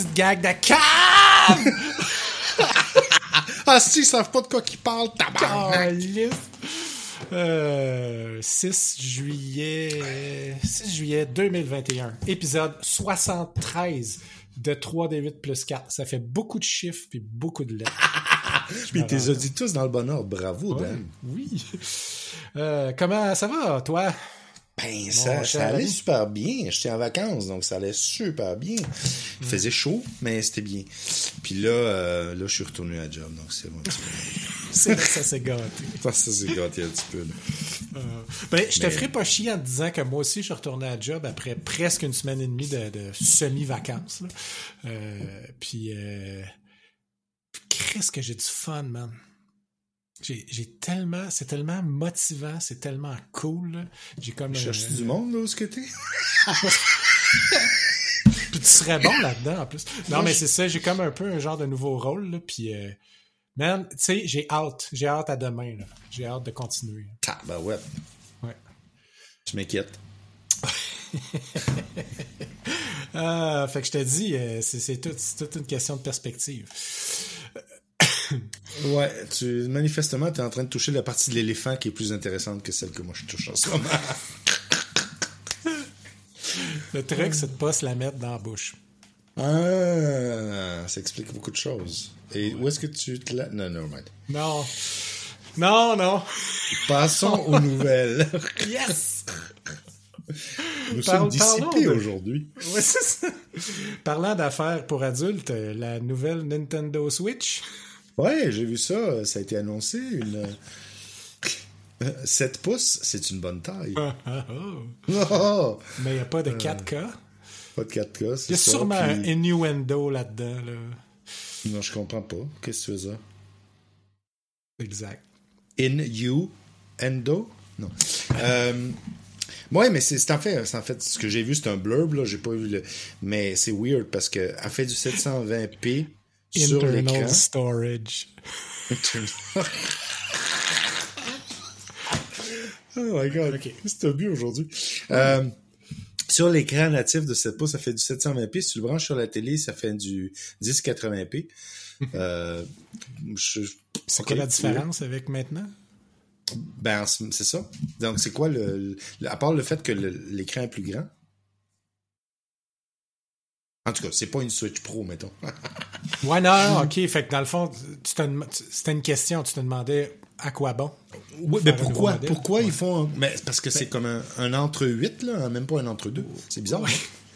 petite gag de cave! ah, si, ils savent pas de quoi qu'ils parlent, tabarnak! Euh, 6 juillet 6 juillet 2021 épisode 73 de 3D8 plus 4 ça fait beaucoup de chiffres puis beaucoup de lettres. Puis t'es dit tous dans le bon ordre bravo Dan. Oui. Euh, comment ça va toi? Ben, ça, ça allait super bien. J'étais en vacances, donc ça allait super bien. Il faisait chaud, mais c'était bien. Puis là, euh, là, je suis retourné à job, donc c'est bon. c'est ça s'est gâté. ça s'est gâté un petit peu. Euh, ben, je te ferai pas chier en te disant que moi aussi, je suis retourné à job après presque une semaine et demie de, de semi-vacances. Euh, puis, qu'est-ce que j'ai du fun, man. J'ai tellement, c'est tellement motivant, c'est tellement cool. J'ai comme. Cherches du monde là où ce que t'es? puis tu serais bon là-dedans en plus. Non, mais c'est ça, j'ai comme un peu un genre de nouveau rôle, là, puis euh, man, tu sais, j'ai hâte, j'ai hâte à demain, là. J'ai hâte de continuer. Ah, ben ouais. Ouais. Tu m'inquiètes. ah, fait que je te dis, euh, c'est tout, toute une question de perspective. Ouais, tu, manifestement, tu es en train de toucher la partie de l'éléphant qui est plus intéressante que celle que moi je touche en ce moment. Le truc, c'est de pas se la mettre dans la bouche. Ah, ça explique beaucoup de choses. Et où est-ce que tu te la... Non, non. Non. Non, non. Passons aux nouvelles. yes! Nous sommes dissipés aujourd'hui. Ouais. Parlant d'affaires pour adultes, la nouvelle Nintendo Switch. Ouais, j'ai vu ça. Ça a été annoncé. Une... 7 pouces, c'est une bonne taille. oh. Mais il n'y a pas de 4K. Pas de 4K, c'est Il y a sûrement un innuendo là-dedans. Là. Non, je comprends pas. Qu'est-ce que tu veux ça? Exact. Innuendo? Non. euh, Ouais, mais c'est en fait, en fait, ce que j'ai vu, c'est un blurb, là, j'ai pas vu le, mais c'est weird parce que elle fait du 720p sur l'écran. storage. oh my god, okay. c'est un but aujourd'hui? Euh, sur l'écran natif de 7 pouces, ça fait du 720p. Si tu le branches sur la télé, ça fait du 1080p. euh, c'est quoi la différence avec maintenant? Ben, c'est ça. Donc, c'est quoi le, À part le fait que l'écran est plus grand. En tout cas, c'est pas une Switch Pro, mettons. ouais, non, ok. Fait que dans le fond, c'était une question. Tu te demandais à quoi bon? Oui, mais pourquoi, pourquoi ils font. Mais parce que c'est comme un, entre 8, là, même pas un entre 2. C'est bizarre.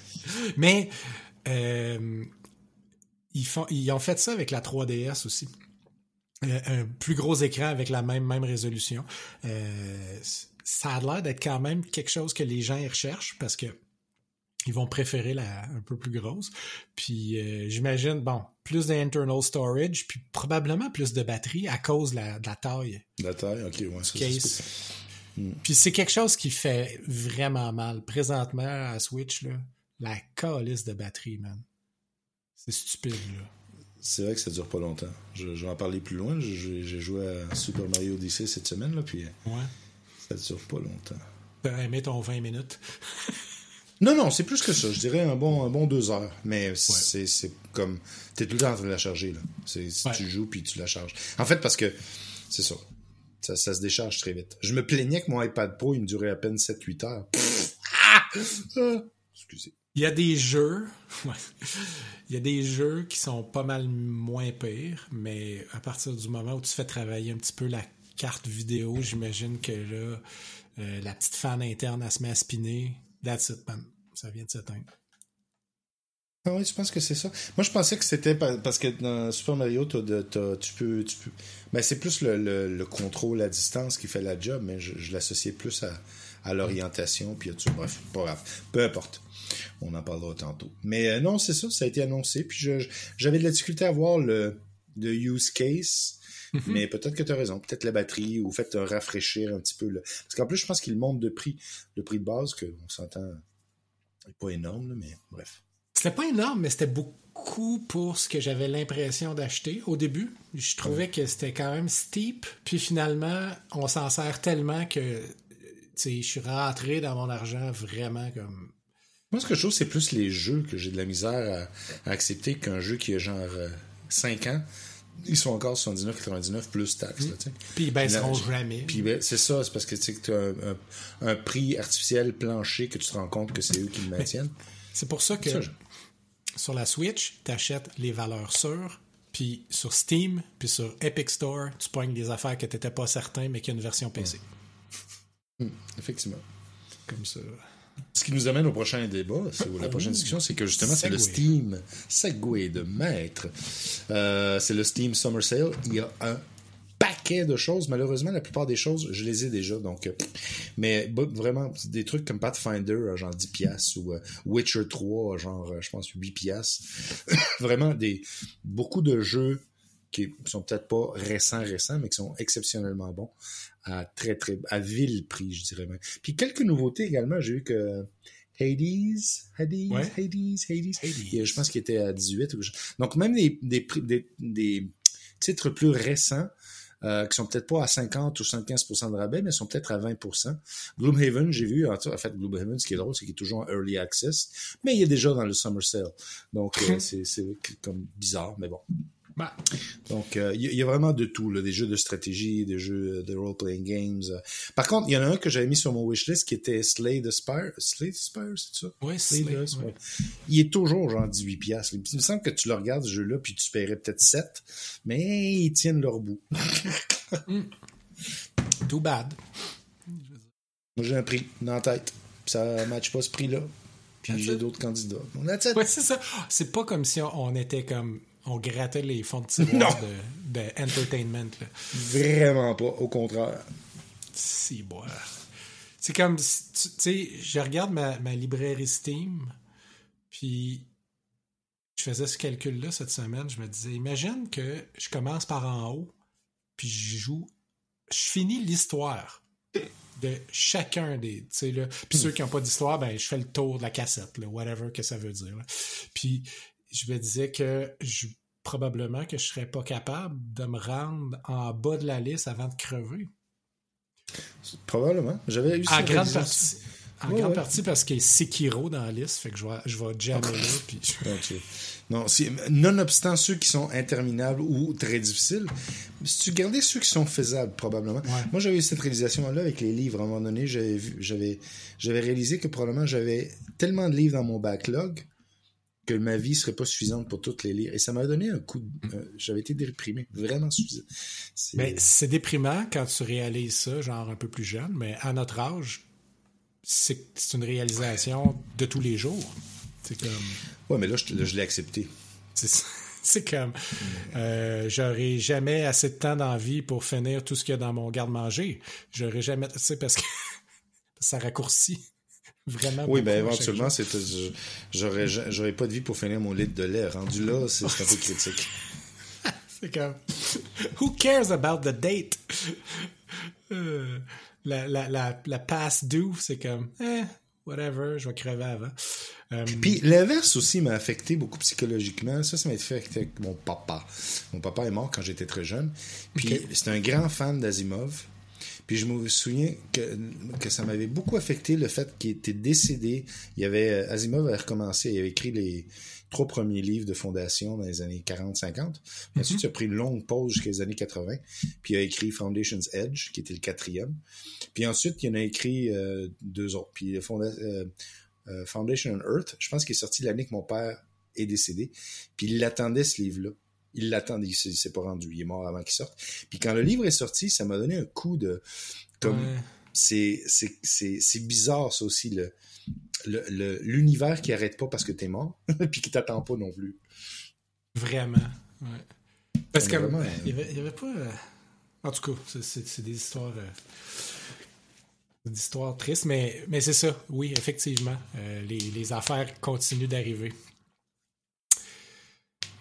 mais euh, ils, font, ils ont fait ça avec la 3DS aussi. Euh, un plus gros écran avec la même, même résolution. Euh, ça a l'air d'être quand même quelque chose que les gens recherchent parce que ils vont préférer la un peu plus grosse. Puis euh, j'imagine, bon, plus d'internal storage, puis probablement plus de batterie à cause de la, de la taille. La taille, ok, ouais. Ça, case. Hmm. Puis c'est quelque chose qui fait vraiment mal. Présentement, à Switch, là, la calice de batterie, man. C'est stupide, là c'est vrai que ça dure pas longtemps. Je, vais en parler plus loin. J'ai joué à Super Mario Odyssey cette semaine, là, puis ouais. ça dure pas longtemps. T'as aimé ton 20 minutes? non, non, c'est plus que ça. Je dirais un bon, un bon deux heures. Mais c'est comme... T'es tout le temps en train de la charger, là. Si tu joues, puis tu la charges. En fait, parce que c'est ça. ça. Ça se décharge très vite. Je me plaignais que mon iPad Pro, il me durait à peine 7-8 heures. Ah! Ah! Excusez. Il y a des jeux, il y a des jeux qui sont pas mal moins pires, mais à partir du moment où tu fais travailler un petit peu la carte vidéo, j'imagine que là, euh, la petite fan interne, elle se met à spinner. That's it, man. Ça vient de s'éteindre. Ah oui, je pense que c'est ça. Moi, je pensais que c'était parce que dans Super Mario, tu peux, tu peux. Ben, c'est plus le, contrôle à distance qui fait la job, mais je, l'associais plus à, à l'orientation, puis tout. Bref, pas grave. Peu importe. On en parlera tantôt. Mais euh, non, c'est ça, ça a été annoncé. Puis j'avais de la difficulté à voir le, use case. Mhm. Mais peut-être que tu as raison. Peut-être la batterie ou fait rafraîchir un petit peu. Le... Parce qu'en plus, je pense qu'il monte de prix. Le prix de base, qu'on s'entend, pas énorme, mais bref. C'était pas énorme, mais c'était beaucoup pour ce que j'avais l'impression d'acheter au début. Je trouvais que c'était quand même steep. Puis finalement, on s'en sert tellement que je suis rentré dans mon argent vraiment comme Moi, ce que je trouve, c'est plus les jeux que j'ai de la misère à, accepter qu'un jeu qui a genre 5 ans. Ils sont encore 79,99 plus taxes. Là, puis ils baisseront jamais. Puis ben, c'est ça, c'est parce que tu as un, un, prix artificiel plancher que tu te rends compte que c'est eux qui le maintiennent. C'est pour ça que sur la Switch, tu achètes les valeurs sûres, puis sur Steam, puis sur Epic Store, tu pognes des affaires que tu n'étais pas certain, mais qui a une version PC. Hum, effectivement. Comme ça. Ce qui nous amène au prochain débat, ou la prochaine discussion, c'est que justement, c'est le Steam Segway de maître. Euh, c'est le Steam Summer Sale. Il y a un paquet de choses. Malheureusement, la plupart des choses, je les ai déjà. Donc, euh, mais vraiment, des trucs comme Pathfinder, genre 10 pièces ou euh, Witcher 3, genre, je pense, 8 pièces. vraiment, des, beaucoup de jeux qui sont peut-être pas récents, récents, mais qui sont exceptionnellement bons à très, très, à vil prix, je dirais même. Puis quelques nouveautés également. J'ai vu que Hades, Hades, Hades, Hades, je pense qu'il était à 18. Donc même des, des, des, des titres plus récents, euh, qui sont peut-être pas à 50 ou 75% de rabais, mais sont peut-être à 20%. Gloomhaven, j'ai vu, en fait, Gloomhaven, ce qui est drôle, c'est qu'il est toujours en early access, mais il est déjà dans le summer sale. Donc, euh, c'est comme bizarre, mais bon. Bah. Donc, il euh, y, a vraiment de tout, là, des jeux de stratégie, des jeux de role-playing games. Par contre, il y en a un que j'avais mis sur mon wishlist qui était Slay the Spire. Slay the Spire, c'est ça? Oui, Slay, Il est toujours genre 18 piastres. Il me semble que tu le regardes, ce jeu-là, puis tu paierais peut-être 7, mais ils tiennent leur bout. Hmm. Too bad. Moi, j'ai un prix dans la tête. Ça matche pas ce prix-là. Puis j'ai d'autres candidats. Ouais, c'est ça. C'est pas comme si on était comme on grattait les fonds de tiroir de, de, entertainment. Vraiment pas, au contraire. Si, boire. C'est comme, tu sais, je regarde ma, ma, librairie Steam, puis je faisais ce calcul-là cette semaine. Je me disais, imagine que je commence par en haut, puis je joue, je finis l'histoire de chacun des, tu sais, là. Puis ceux qui n'ont pas d'histoire, ben, je fais le tour de la cassette, là, whatever que ça veut dire. Puis je me disais que je, probablement que je serais pas capable de me rendre en bas de la liste avant de crever. Probablement. J'avais eu En grande partie. En grande partie parce qu'il y a Sekiro dans la liste, fait que je vais, je vais jammer là. Puis... Non, nonobstant ceux qui sont interminables ou très difficiles, si tu gardais ceux qui sont faisables, probablement. Moi, j'avais eu cette réalisation-là avec les livres. À un moment donné, j'avais réalisé que probablement j'avais tellement de livres dans mon backlog que ma vie serait pas suffisante pour toutes les lire. Et ça m'a donné un coup de... Euh, j'avais été déprimé, vraiment suffisant. Mais c'est déprimant quand tu réalises ça, genre un peu plus jeune, mais à notre âge, c'est une réalisation de tous les jours. C'est comme... Ouais, mais là, je, je l'ai accepté. C'est comme... Euh, j'aurai jamais assez de temps dans la vie pour finir tout ce qu'il y a dans mon garde-manger. J'aurai jamais... Tu sais, parce que ça raccourcit vraiment. Oui, ben éventuellement, c'est, j'aurais, j'aurais pas de vie pour finir mon litre de lait. Rendu là, c'est, un peu critique. c'est comme, who cares about the date? Euh, la, la, la, la pass due, c'est comme, eh, whatever, je vais crever avant. Euh, Puis l'inverse aussi m'a affecté beaucoup psychologiquement. Ça, ça m'a affecté avec mon papa. Mon papa est mort quand j'étais très jeune. Puis c'est un grand fan d'Asimov. Puis je me souviens que, que ça m'avait beaucoup affecté le fait qu'il était décédé. Il y avait euh, Asimov avait recommencé, il avait écrit les trois premiers livres de fondation dans les années 40-50. Ensuite, il a pris une longue pause jusqu'à les années 80. Puis il a écrit Foundation's Edge, qui était le quatrième. Puis ensuite, il en a écrit euh, deux autres. Puis euh, Foundation on Earth, je pense qu'il est sorti l'année que mon père est décédé. Puis il attendait ce livre-là il l'attendait, il s'est pas rendu, il est mort avant qu'il sorte. Puis quand le livre est sorti, ça m'a donné un coup de comme c'est c'est bizarre ça aussi le l'univers qui arrête pas parce que t'es mort puis qui t'attend pas non plus. Vraiment. Ouais. Parce que il, y avait, pas euh, en tout cas, c'est des histoires euh, des histoires tristes mais mais c'est ça. Oui, effectivement, euh, les, les affaires continuent d'arriver.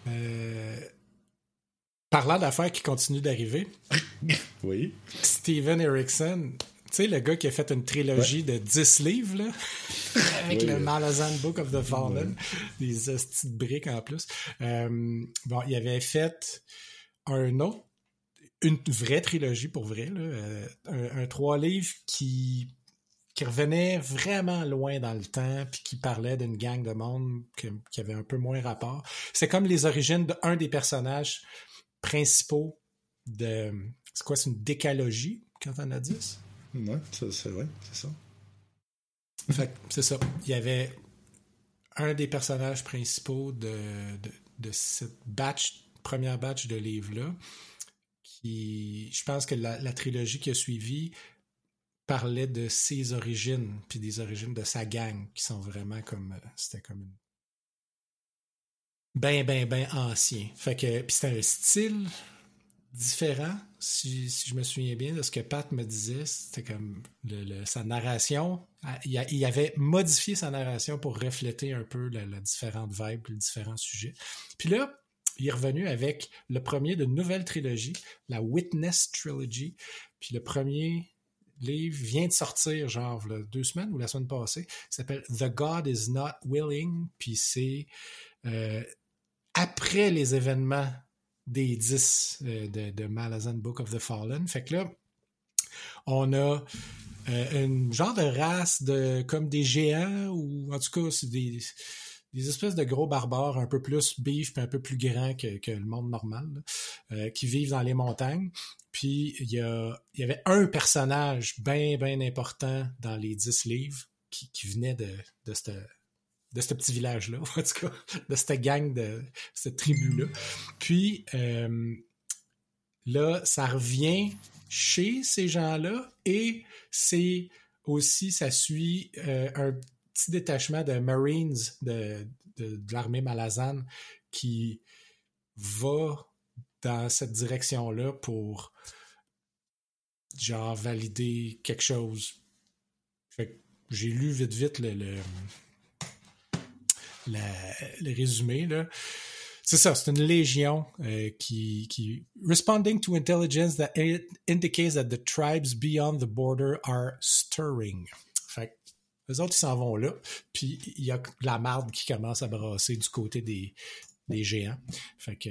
Euh, Parlant d'affaires qui continuent d'arriver. oui. Steven Erickson, tu sais, le gars qui a fait une trilogie de 10 livres, là, avec le Malazan Book of the Fallen, des petites briques en plus. Euh, bon, il avait fait un autre, une vraie trilogie pour vrai, là, euh, un, trois livres qui qui revenait vraiment loin dans le temps, puis qui parlait d'une gang de monde qui avait un peu moins rapport. C'est comme les origines d'un des personnages principaux de... C'est quoi, c'est une décalogie quand on a 10? Ouais, c'est vrai, c'est ça. Fait c'est ça. Il y avait un des personnages principaux de, de, cette batch, première batch de livres-là, qui, je pense que la, la, trilogie qui a suivi parlait de ses origines, puis des origines de sa gang, qui sont vraiment comme, c'était comme une ben, ben, ben ancien. Fait que, puis c'était un style différent, si, je me souviens bien de ce que Pat me disait. C'était comme sa narration. Ah, il, avait modifié sa narration pour refléter un peu la, différente vibe, les différents sujets. Puis là, il est revenu avec le premier de nouvelle trilogie, la Witness Trilogy. Puis le premier livre vient de sortir, genre, deux semaines ou la semaine passée. Il s'appelle The God is Not Willing. Puis c'est euh, après les événements des 10 euh, de, Malazan Book of the Fallen. Fait que là, on a euh, un genre de race de comme des géants ou en tout cas c'est des, espèces de gros barbares un peu plus puis un peu plus grands que, que le monde normal euh, qui vivent dans les montagnes. Puis il y, a, il y avait un personnage bien bien important dans les 10 livres qui, qui venait de, de cette de ce petit village-là, en tout cas, de cette gang, de cette tribu-là. Puis euh, là, ça revient chez ces gens-là et c'est aussi, ça suit euh, un petit détachement de Marines de, de, l'armée malazane qui va dans cette direction-là pour genre valider quelque chose. Fait j'ai lu vite vite le le résumé, là. C'est ça, c'est une légion euh, qui, qui responding to intelligence that indicates that the tribes beyond the border are stirring. Fait les autres, ils s'en vont là, puis il y a la marde qui commence à brasser du côté des, des géants. Fait que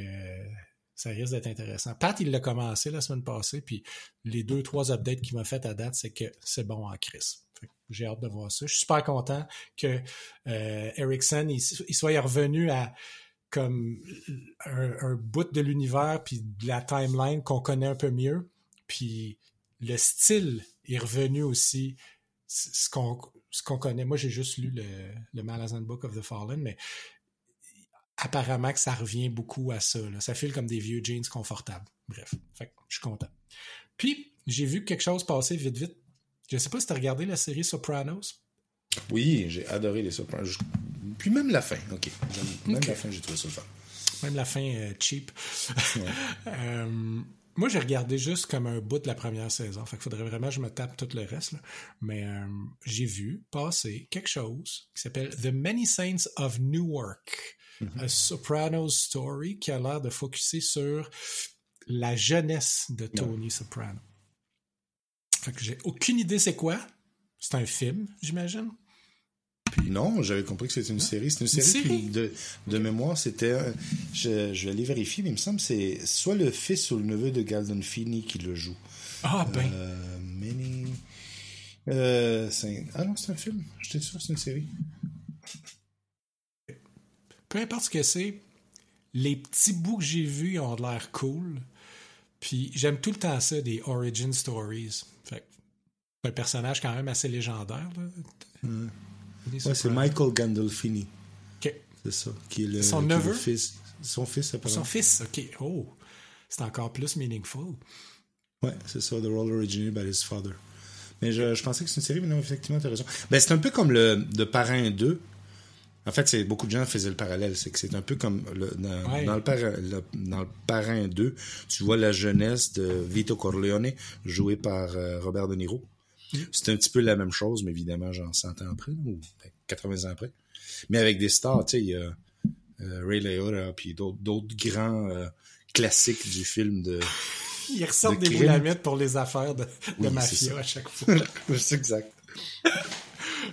ça risque d'être intéressant. Pat, il l'a commencé la semaine passée, puis les deux, trois updates qu'il m'a fait à date, c'est que c'est bon en crise. J'ai hâte de voir ça. Je suis super content que euh, Ericsson il, soit revenu à comme un, bout de l'univers puis de la timeline qu'on connaît un peu mieux. Puis le style est revenu aussi, ce qu'on connaît. Moi, j'ai juste lu le, le Malazan Book of the Fallen, mais apparemment que ça revient beaucoup à ça. Ça file comme des vieux jeans confortables. Bref, je suis content. Puis, j'ai vu quelque chose passer vite, vite je sais pas si tu as regardé la série Sopranos. Oui, j'ai adoré les Sopranos. Puis même la fin, ok. Même la fin, j'ai trouvé ça fun. Même la fin euh, cheap. Euh, moi, j'ai regardé juste comme un bout de la première saison. Fait qu'il faudrait vraiment que je me tape tout le reste. Mais euh, j'ai vu passer quelque chose qui s'appelle The Many Saints of Newark. A Sopranos Story qui a l'air de focuser sur la jeunesse de Tony Soprano. Fait que j'ai aucune idée c'est quoi. C'est un film, j'imagine. Non, j'avais compris que c'était une série. C'est une, série, de, de, mémoire. C'était. Je, je, vais aller vérifier, mais il me semble que c'est soit le fils ou le neveu de Galdon-Fini qui le joue. Ah, ben. Euh, many... euh, ah non, c'est un film. J'étais sûr que c'est une série. Peu importe ce que c'est, les petits bouts que j'ai vus ont l'air cool. Puis j'aime tout le temps ça, des origin stories. Fait un personnage quand même assez légendaire. c'est Michael Gandolfini. OK. C'est ça. Qui est le, Son neveu? fils. Son fils, Son fils, OK. Oh, c'est encore plus meaningful. Ouais, c'est ça. The role originated by his father. Mais je, je pensais que c'est une série, mais non, effectivement, tu as raison. Ben, c'est un peu comme le de Parrain 2. En fait, c'est beaucoup de gens faisaient le parallèle. C'est que c'est un peu comme le, dans, le parrain, dans le Parrain 2, tu vois la jeunesse de Vito Corleone, joué par euh, Robert De Niro. Mm. C'est un petit peu la même chose, mais évidemment, genre 100 ans après, ou 80 ben, ans après. Mais avec des stars, tu sais, il y a euh, Ray Liotta, puis d'autres grands euh, classiques du film de. Ils ressortent des boulamites pour les affaires de, de mafia à chaque fois. c'est exact.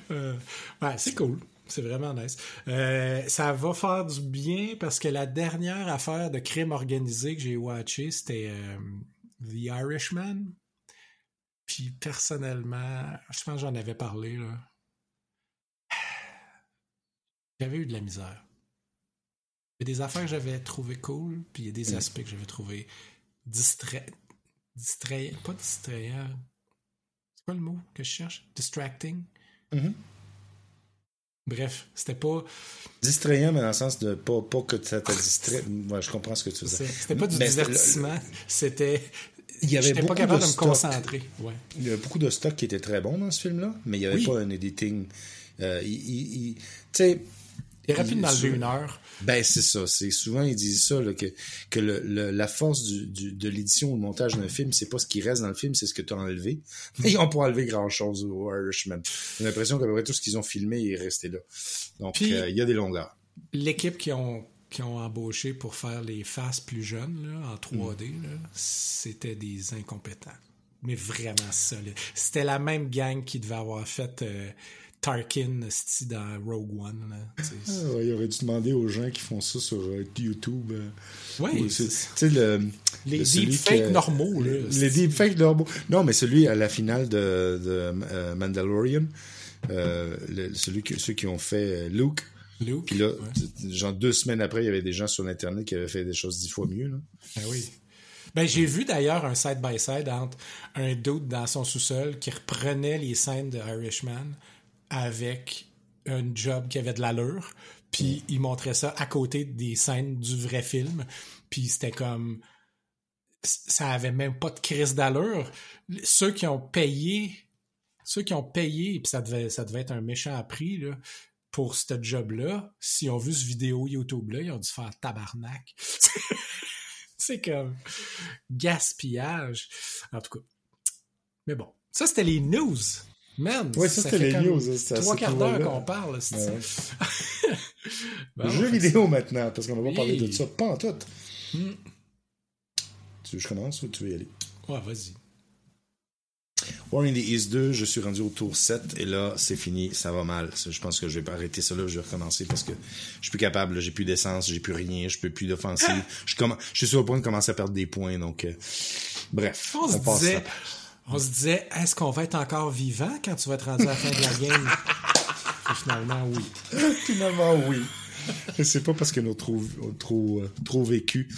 ouais, c'est cool. C'est vraiment nice. Euh, ça va faire du bien parce que la dernière affaire de crime organisé que j'ai watché, c'était euh, The Irishman. Puis personnellement, je pense que j'en avais parlé, là. J'avais eu de la misère. Il y a des affaires que j'avais trouvées cool, puis il y a des aspects que j'avais trouvé distrait... distrayants. Pas distrayants. C'est quoi le mot que je cherche? Distracting. Mhm. Bref, c'était pas. Distrayant, mais dans le sens de pas, pas que ça te distrait. Ouais, je comprends ce que tu veux dire. C'était pas du Mais divertissement, c'était. Il y avait J'étais pas beaucoup capable de de, me stock. concentrer. Ouais. Il y avait beaucoup de stock qui était très bon dans ce film-là, mais il n'y avait Oui. pas un editing. Euh, tu sais, Il aurait pu une heure. Ben, c'est ça. C'est souvent, ils disent ça, là, que, que le, le- la force du, du- de l'édition ou le montage d'un film, c'est pas ce qui reste dans le film, c'est ce que tu as enlevé. Mais ils ont pas enlevé grand chose au Irishman. J'ai l'impression qu'à peu près tout ce qu'ils ont filmé est resté là. Donc, euh, il y a des longueurs. L'équipe qui ont, qui ont embauché pour faire les faces plus jeunes, là, en 3D, là, c'était des incompétents. Mais vraiment solides. C'était la même gang qui devait avoir fait euh, Tarkin dans Rogue One. Là. Ah, il aurait dû demander aux gens qui font ça sur euh, YouTube. euh, Oui, ou c'est- le, les le- deepfakes normaux. Là, Les deepfakes normaux. Non, mais celui à la finale de, de euh, Mandalorian, euh, le- celui que, ceux qui ont fait Luke. Luke. Puis là, ouais. genre deux semaines après, il y avait des gens sur Internet qui avaient fait des choses dix fois mieux. Là. Ben oui. Ben, j'ai vu d'ailleurs un side-by-side entre un dude dans son sous-sol qui reprenait les scènes de Irishman avec un job qui avait de l'allure, puis il montrait ça à côté des scènes du vrai film, puis c'était comme ça avait même pas de crise d'allure. Ceux qui ont payé, ceux qui ont payé, puis ça devait, ça devait être un méchant prix là, pour ce job-là, s'ils ont vu ce vidéo YouTube-là, ils ont dû faire tabarnak. C'est comme gaspillage. En tout cas. Mais bon, ça c'était les news. Man, Ouais, ça, c'était fait les comme news, c'est à Trois quarts d'heure qu'on parle. Ouais. Bon, Jeux vidéo maintenant, parce qu'on va pas Oui. parler de ça. Pas en tout. Hmm. Tu veux que je commence ou tu veux y aller? Ouais, vas-y. War in the East 2, je suis rendu au tour 7 et là, c'est fini, ça va mal. Ça, Je pense que je vais pas arrêter ça là, je vais recommencer parce que je suis plus capable, j'ai plus d'essence, j'ai plus rien, je peux plus d'offensive. je, comm- je suis sur le point de commencer à perdre des points, donc euh, bref, On, se passe disait, ça. On se disait, est-ce qu'on va être encore vivant quand tu vas être rendu à la fin de la game? Et finalement, oui. Finalement, oui. C'est pas parce que nous trop, trop, trop vécu.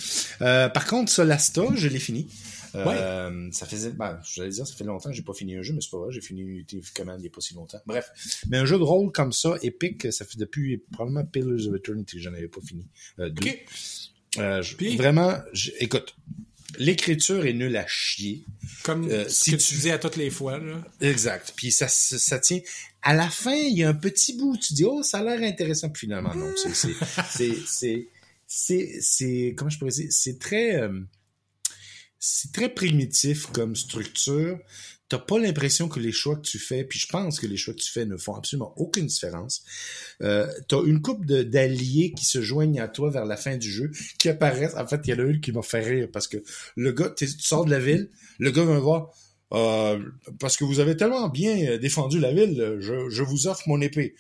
Euh, par contre, Solasta, je l'ai fini. Euh, Ça faisait, ben, j'allais dire, ça fait longtemps que j'ai pas fini un jeu, mais c'est pas vrai, j'ai fini Unity of Command il y a pas si longtemps. Bref. Mais un jeu de rôle comme ça, épique, ça fait depuis probablement Pillars of Eternity que j'en avais pas fini. Euh, deux. Euh, je- Puis? Vraiment, écoute, l'écriture est nulle à chier. Comme Euh, si que tu- tu dis à toutes les fois. Là. Exact. Puis ça, ça, ça tient. À la fin, il y a un petit bout. Tu dis, oh, ça a l'air intéressant. Puis finalement, non. C'est, c'est, c'est, c'est, c'est, c'est- comment je pourrais dire, c'est très, euh, c'est très primitif comme structure. T'as pas l'impression que les choix que tu fais, puis je pense que les choix que tu fais ne font absolument aucune différence. Euh, t'as une coupe d'alliés qui se joignent à toi vers la fin du jeu, qui apparaissent. En fait, il y en a une qui m'a fait rire parce que le gars, tu sors de la ville, le gars vient me voir. Euh, parce que vous avez tellement bien euh, défendu la ville, euh, je vous offre mon épée.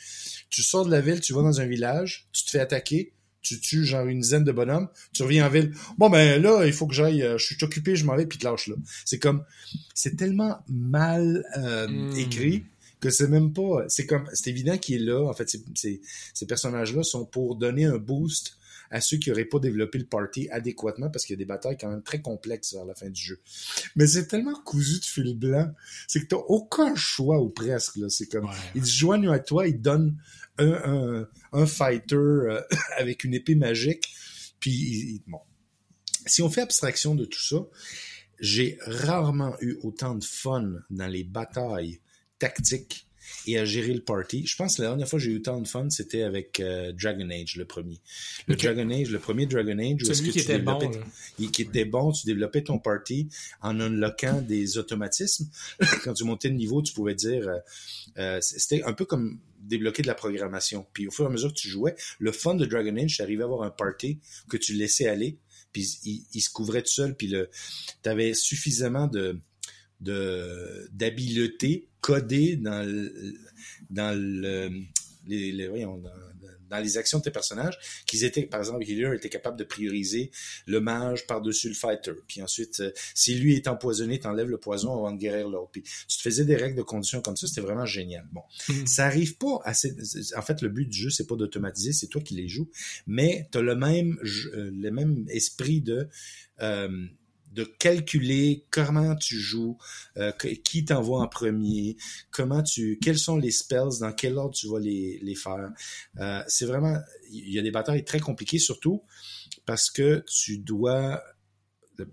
Tu sors de la ville, tu vas dans un village, tu te fais attaquer, tu tues genre une dizaine de bonhommes, tu reviens en ville. Bon ben là, il faut que j'aille, euh, je suis occupé, je m'en vais, puis te lâche là. C'est comme, c'est tellement mal euh, Mm. écrit que c'est même pas, c'est comme, c'est évident qu'il est là. En fait, c'est- c'est- ces personnages-là sont pour donner un boost à ceux qui auraient pas développé le party adéquatement parce qu'il y a des batailles quand même très complexes vers la fin du jeu. Mais c'est tellement cousu de fil blanc, c'est que t'as aucun choix ou presque là. C'est comme Ouais. ils se joignent à toi, ils donnent un, un, un fighter euh, avec une épée magique, puis ils- ils- bon. Si on fait abstraction de tout ça, j'ai rarement eu autant de fun dans les batailles tactiques et à gérer le party. Je pense que la dernière fois que j'ai eu autant de fun, c'était avec euh, Dragon Age, le premier. Le. Dragon Age, le premier Dragon Age, où est-ce Celui que qui tu était bon. qui était bon, tu développais ton party en unlockant des automatismes. Quand tu montais de niveau, tu pouvais dire, euh, euh, c'était un peu comme débloquer de la programmation. Puis au fur et à mesure que tu jouais, le fun de Dragon Age, c'est arrivé à avoir un party que tu laissais aller, puis il, il se couvrait tout seul, puis le, t'avais suffisamment de de codée dans le, dans le les, les- voyons, dans, dans les actions de tes personnages, qu'ils étaient, par exemple, Healer était capable de prioriser le mage par-dessus le fighter. Puis ensuite, euh, si lui est empoisonné, t'enlèves le poison avant de guérir l'autre. Puis tu te faisais des règles de conditions comme ça, c'était vraiment génial. Bon, Mhm. ça arrive pas. En fait, le but du jeu, c'est pas d'automatiser, c'est toi qui les joues, mais t'as le même, euh, le même esprit de euh, de calculer comment tu joues, euh, qui t'envoie en premier, comment tu, quels sont les spells, dans quel ordre tu vas les, les faire. Euh, c'est vraiment, il y a des batailles très compliquées, surtout parce que tu dois,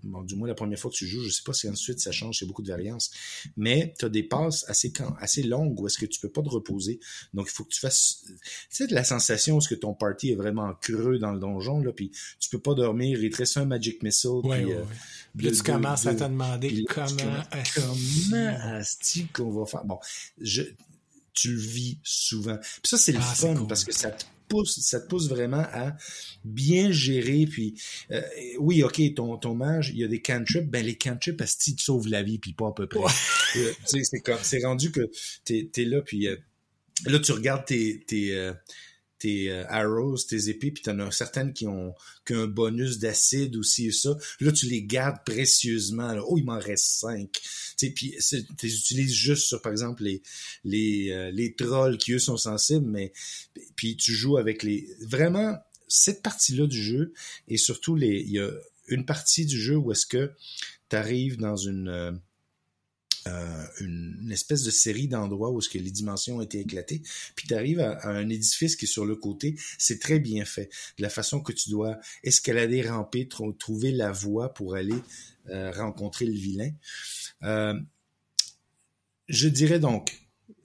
bon, du moins la première fois que tu joues, je sais pas si ensuite ça change, c'est beaucoup de variance, mais tu as des passes assez, assez longues où est-ce que tu peux pas te reposer. Donc il faut que tu fasses, tu sais, de la sensation où est-ce que ton party est vraiment creux dans le donjon, là, puis tu peux pas dormir, il te reste un magic missile, Ouais, puis, ouais, euh, ouais. Puis là, tu commences à te demander là, comment. comment est-ce qu'on va faire? Bon, je, tu le vis souvent. Puis ça, c'est le Ah, fun cool. parce que ça te pousse, ça te pousse vraiment à bien gérer. Puis, euh, oui, OK, ton, ton mage, il y a des cantrips. Ben, les cantrips, que te sauvent la vie, puis pas à peu près. Ouais. Euh, tu sais, c'est rendu que t'es, t'es là, puis euh, là, tu regardes tes, tes, euh, tes euh, arrows, tes épées, puis t'en as certaines qui ont, un bonus d'acide aussi et ça. Là, tu les gardes précieusement. Oh, il m'en reste cinq. Tu puis tu les utilises juste sur, par exemple, les, les, euh, les trolls qui, eux, sont sensibles, mais puis tu joues avec les... Vraiment, cette partie-là du jeu, et surtout, les il y a une partie du jeu où est-ce que tu arrives dans une... euh, une, espèce de série d'endroits où est-ce que les dimensions ont été éclatées, puis tu arrives à, un édifice qui est sur le côté, c'est très bien fait. De la façon que tu dois escalader, ramper, tr- trouver la voie pour aller euh, rencontrer le vilain. Euh, je dirais donc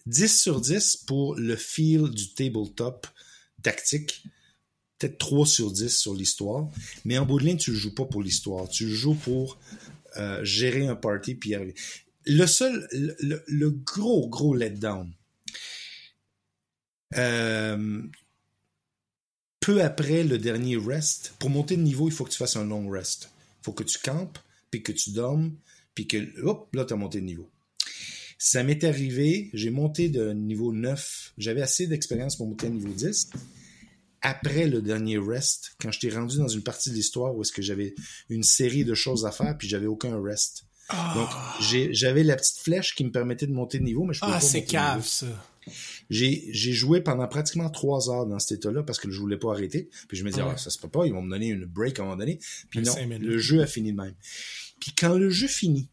10 sur 10 pour le feel du tabletop tactique. Peut-être 3 sur 10 sur l'histoire. Mais en bout de ligne, tu ne joues pas pour l'histoire. Tu joues pour gérer un party puis arriver. Le seul, le, le- gros, gros letdown, euh, peu après le dernier rest, pour monter de niveau, il faut que tu fasses un long rest. Il faut que tu campes, puis que tu dormes, puis que, hop, là, tu as monté de niveau. Ça m'est arrivé, j'ai monté de niveau 9, j'avais assez d'expérience pour monter à niveau 10. Après le dernier rest, quand je t'ai rendu dans une partie de l'histoire où est-ce que j'avais une série de choses à faire, puis j'avais aucun rest. Donc, Ah, j'avais la petite flèche qui me permettait de monter de niveau, mais je pouvais ah pas c'est de niveau. cave, ça. J'ai, joué pendant pratiquement trois heures dans cet état-là parce que je voulais pas arrêter. Puis je me disais, Ouais. ah, ça se peut pas, ils vont me donner une break à un moment donné. Puis Un non, le jeu a fini de même. Puis quand le jeu finit,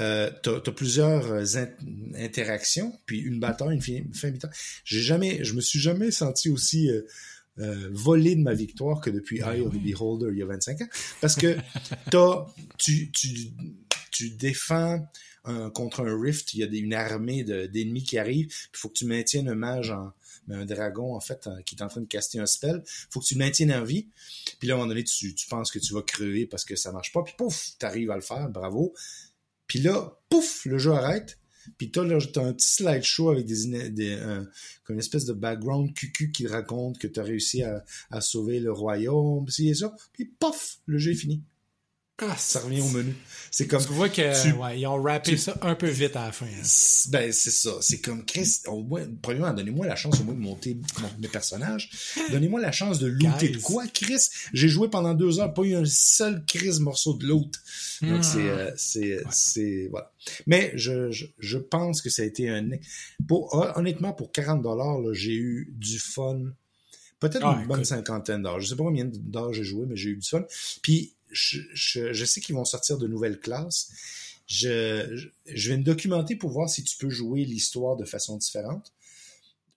euh, t'as, t'as plusieurs euh, in- interactions, puis une bataille, une fin, fin. J'ai jamais, je me suis jamais senti aussi euh, euh, volé de ma victoire que depuis Ben Eye of the. Beholder il y a 25 ans. Parce que t'as, tu, tu, tu défends un- contre un rift, il y a des- une armée de- d'ennemis qui arrivent, il faut que tu maintiennes un mage en ben, un dragon en fait en- qui est en train de caster un spell, faut que tu le maintiennes en vie. Puis là à un moment donné tu, tu penses que tu vas crever parce que ça marche pas, puis pouf, t'arrives à le faire, bravo. Puis là, pouf, le jeu arrête. Puis t'as, là, t'as un petit slideshow avec des, des comme une espèce de background cucu qui raconte que t'as réussi à, sauver le royaume, et ça. Puis pouf, le jeu est fini. Ah, Ça revient au menu. C'est comme Tu vois que Tu- ouais, ils ont rappé tu- ça un peu vite à la fin. hein. Ben, c'est ça. C'est comme Chris, au moins, premièrement, donnez-moi la chance au moins de monter mon- mes personnages. Donnez-moi la chance de looter de quoi, Chris? J'ai joué pendant deux heures, pas eu un seul Chris morceau de loot. Donc, Hmm. c'est, euh, c'est, c'est, voilà. Mais je, je, je pense que ça a été un, pour, honnêtement, pour 40 dollars, j'ai eu du fun. Peut-être Ah, une bonne écoute. cinquantaine d'heures. Je sais pas combien d'heures j'ai joué, mais j'ai eu du fun. Puis, je, je, je sais qu'ils vont sortir de nouvelles classes. Je, vais me documenter pour voir si tu peux jouer l'histoire de façon différente.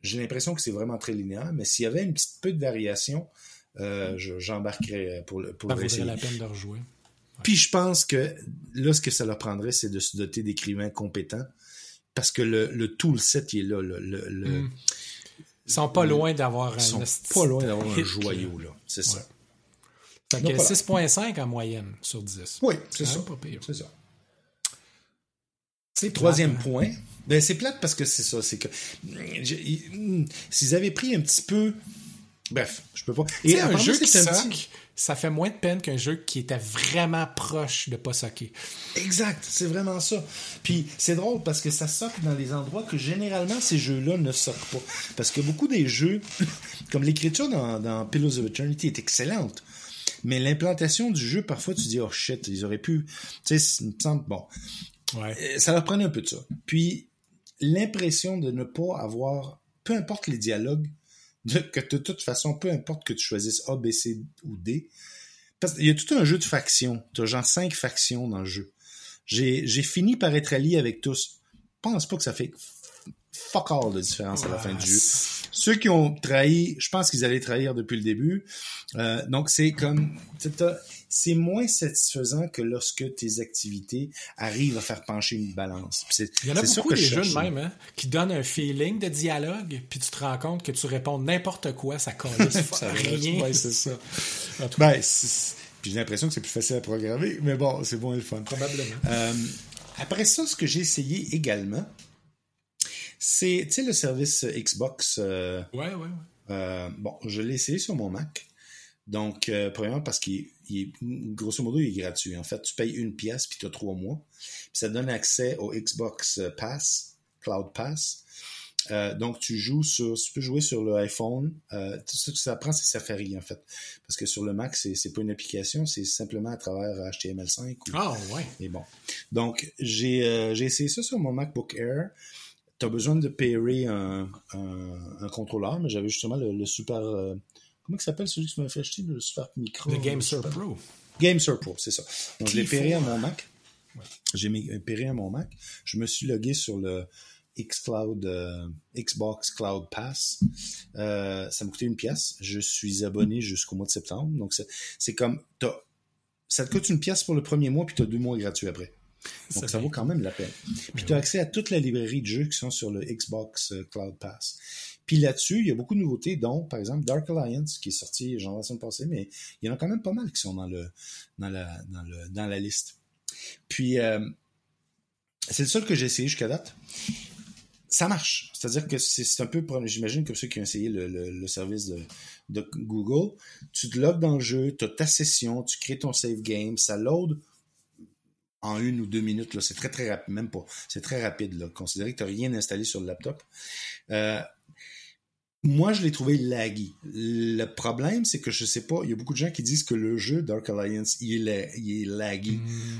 J'ai l'impression que c'est vraiment très linéaire, mais s'il y avait une petite peu de variation, euh, je- j'embarquerais pour le, pour Ça vaudrait la peine de rejouer. Puis je pense que là, ce que ça leur prendrait, c'est de se doter d'écrivains compétents. Parce que le, le toolset, il est là. Le, Hmm. Ils sont pas loin d'avoir Ils sont un pas loin d'avoir un joyau, là. C'est ça. Ouais. Fait Donc, que voilà. 6.5 en moyenne sur 10. Oui, c'est Quand ça. pas pire. C'est ça. C'est Troisième plate, hein? point. Ben, c'est plate parce que c'est ça. C'est que hmm, s'ils avaient pris un petit peu Bref, je peux pas. Et un jeu qui soque, ça fait moins de peine qu'un jeu qui était vraiment proche de pas socker. Exact, c'est vraiment ça. Puis c'est drôle parce que ça soque dans les endroits que généralement ces jeux-là ne soquent pas. Parce que beaucoup des jeux, comme l'écriture dans, dans Pillows of Eternity est excellente. Mais l'implantation du jeu, parfois, tu dis, oh shit, ils auraient pu. Tu sais, il me semble, bon. Ouais. Euh, Ça leur prenait un peu de ça. Puis, l'impression de ne pas avoir, peu importe les dialogues, de, que de toute façon, peu importe que tu choisisses A, B, C ou D, parce qu'il y a tout un jeu de factions. Tu as genre cinq factions dans le jeu. J'ai j'ai fini par être allié avec tous. Je pense pas que ça fait fuck all de différence à la fin du jeu. Ceux qui ont trahi, je pense qu'ils allaient trahir depuis le début. Euh, donc c'est comme c'est- moins satisfaisant que lorsque tes activités arrivent à faire pencher une balance. Il y en a beaucoup des je jeux de cherche- même, hein, qui donnent un feeling de dialogue, puis tu te rends compte que tu réponds n'importe quoi, ça colle rien. Ouais, c'est ça. Ben, c'est- puis j'ai l'impression que c'est plus facile à programmer, mais bon, c'est bon et le fun. probablement. Euh, après ça, ce que j'ai essayé également, c'est, tu sais, le service Xbox. euh, Ouais, ouais, ouais. euh, bon, je l'ai essayé sur mon Mac. Donc, euh, premièrement, parce qu'il il est, grosso modo, il est gratuit. En fait, tu payes une pièce, puis tu as trois mois. Puis ça te donne accès au Xbox Pass, Cloud Pass. Euh, donc, tu joues sur, tu peux jouer sur le iPhone. Euh, tout ce que ça prend, c'est Safari, en fait. Parce que sur le Mac, c'est, c'est pas une application, c'est simplement à travers HTML5 ou Ah, ouais. mais bon. Donc, j'ai euh, j'ai essayé ça sur mon MacBook Air. Tu as besoin de pairer un, un, un contrôleur, mais j'avais justement le, le super. euh, comment il s'appelle celui que tu m'as fait acheter, le super micro? Le Game Super- Sur Pro. Game Sur Pro, c'est ça. Donc, je l'ai T4. pairé à mon Mac. J'ai euh, pairé à mon Mac. Je me suis logué sur le Xcloud, euh, Xbox Cloud Pass. Euh, ça m'a coûté une pièce. Je suis abonné jusqu'au mois de septembre. Donc, c'est comme, t'as- ça te coûte une pièce pour le premier mois, puis tu as deux mois gratuits après. Donc, ça vaut quand même la peine. Puis, tu as accès à toute la librairie de jeux qui sont sur le Xbox euh, Cloud Pass. Puis là-dessus, il y a beaucoup de nouveautés, dont, par exemple, Dark Alliance, qui est sorti, genre, la semaine passée, mais il y en a quand même pas mal qui sont dans, le, dans, la, dans, le, dans la liste. Puis, euh, c'est le seul que j'ai essayé jusqu'à date. Ça marche. C'est-à-dire que c'est un peu, j'imagine, comme ceux qui ont essayé le, le- le service de, de Google. Tu te logs dans le jeu, tu as ta session, tu crées ton save game, ça load en une ou deux minutes. là. C'est très, très rapide. Même pas. C'est très rapide. Là. Considérez que tu n'as rien installé sur le laptop. Euh, moi, je l'ai trouvé laggy. Le problème, c'est que je sais pas, il y a beaucoup de gens qui disent que le jeu Dark Alliance, il est, il est laggy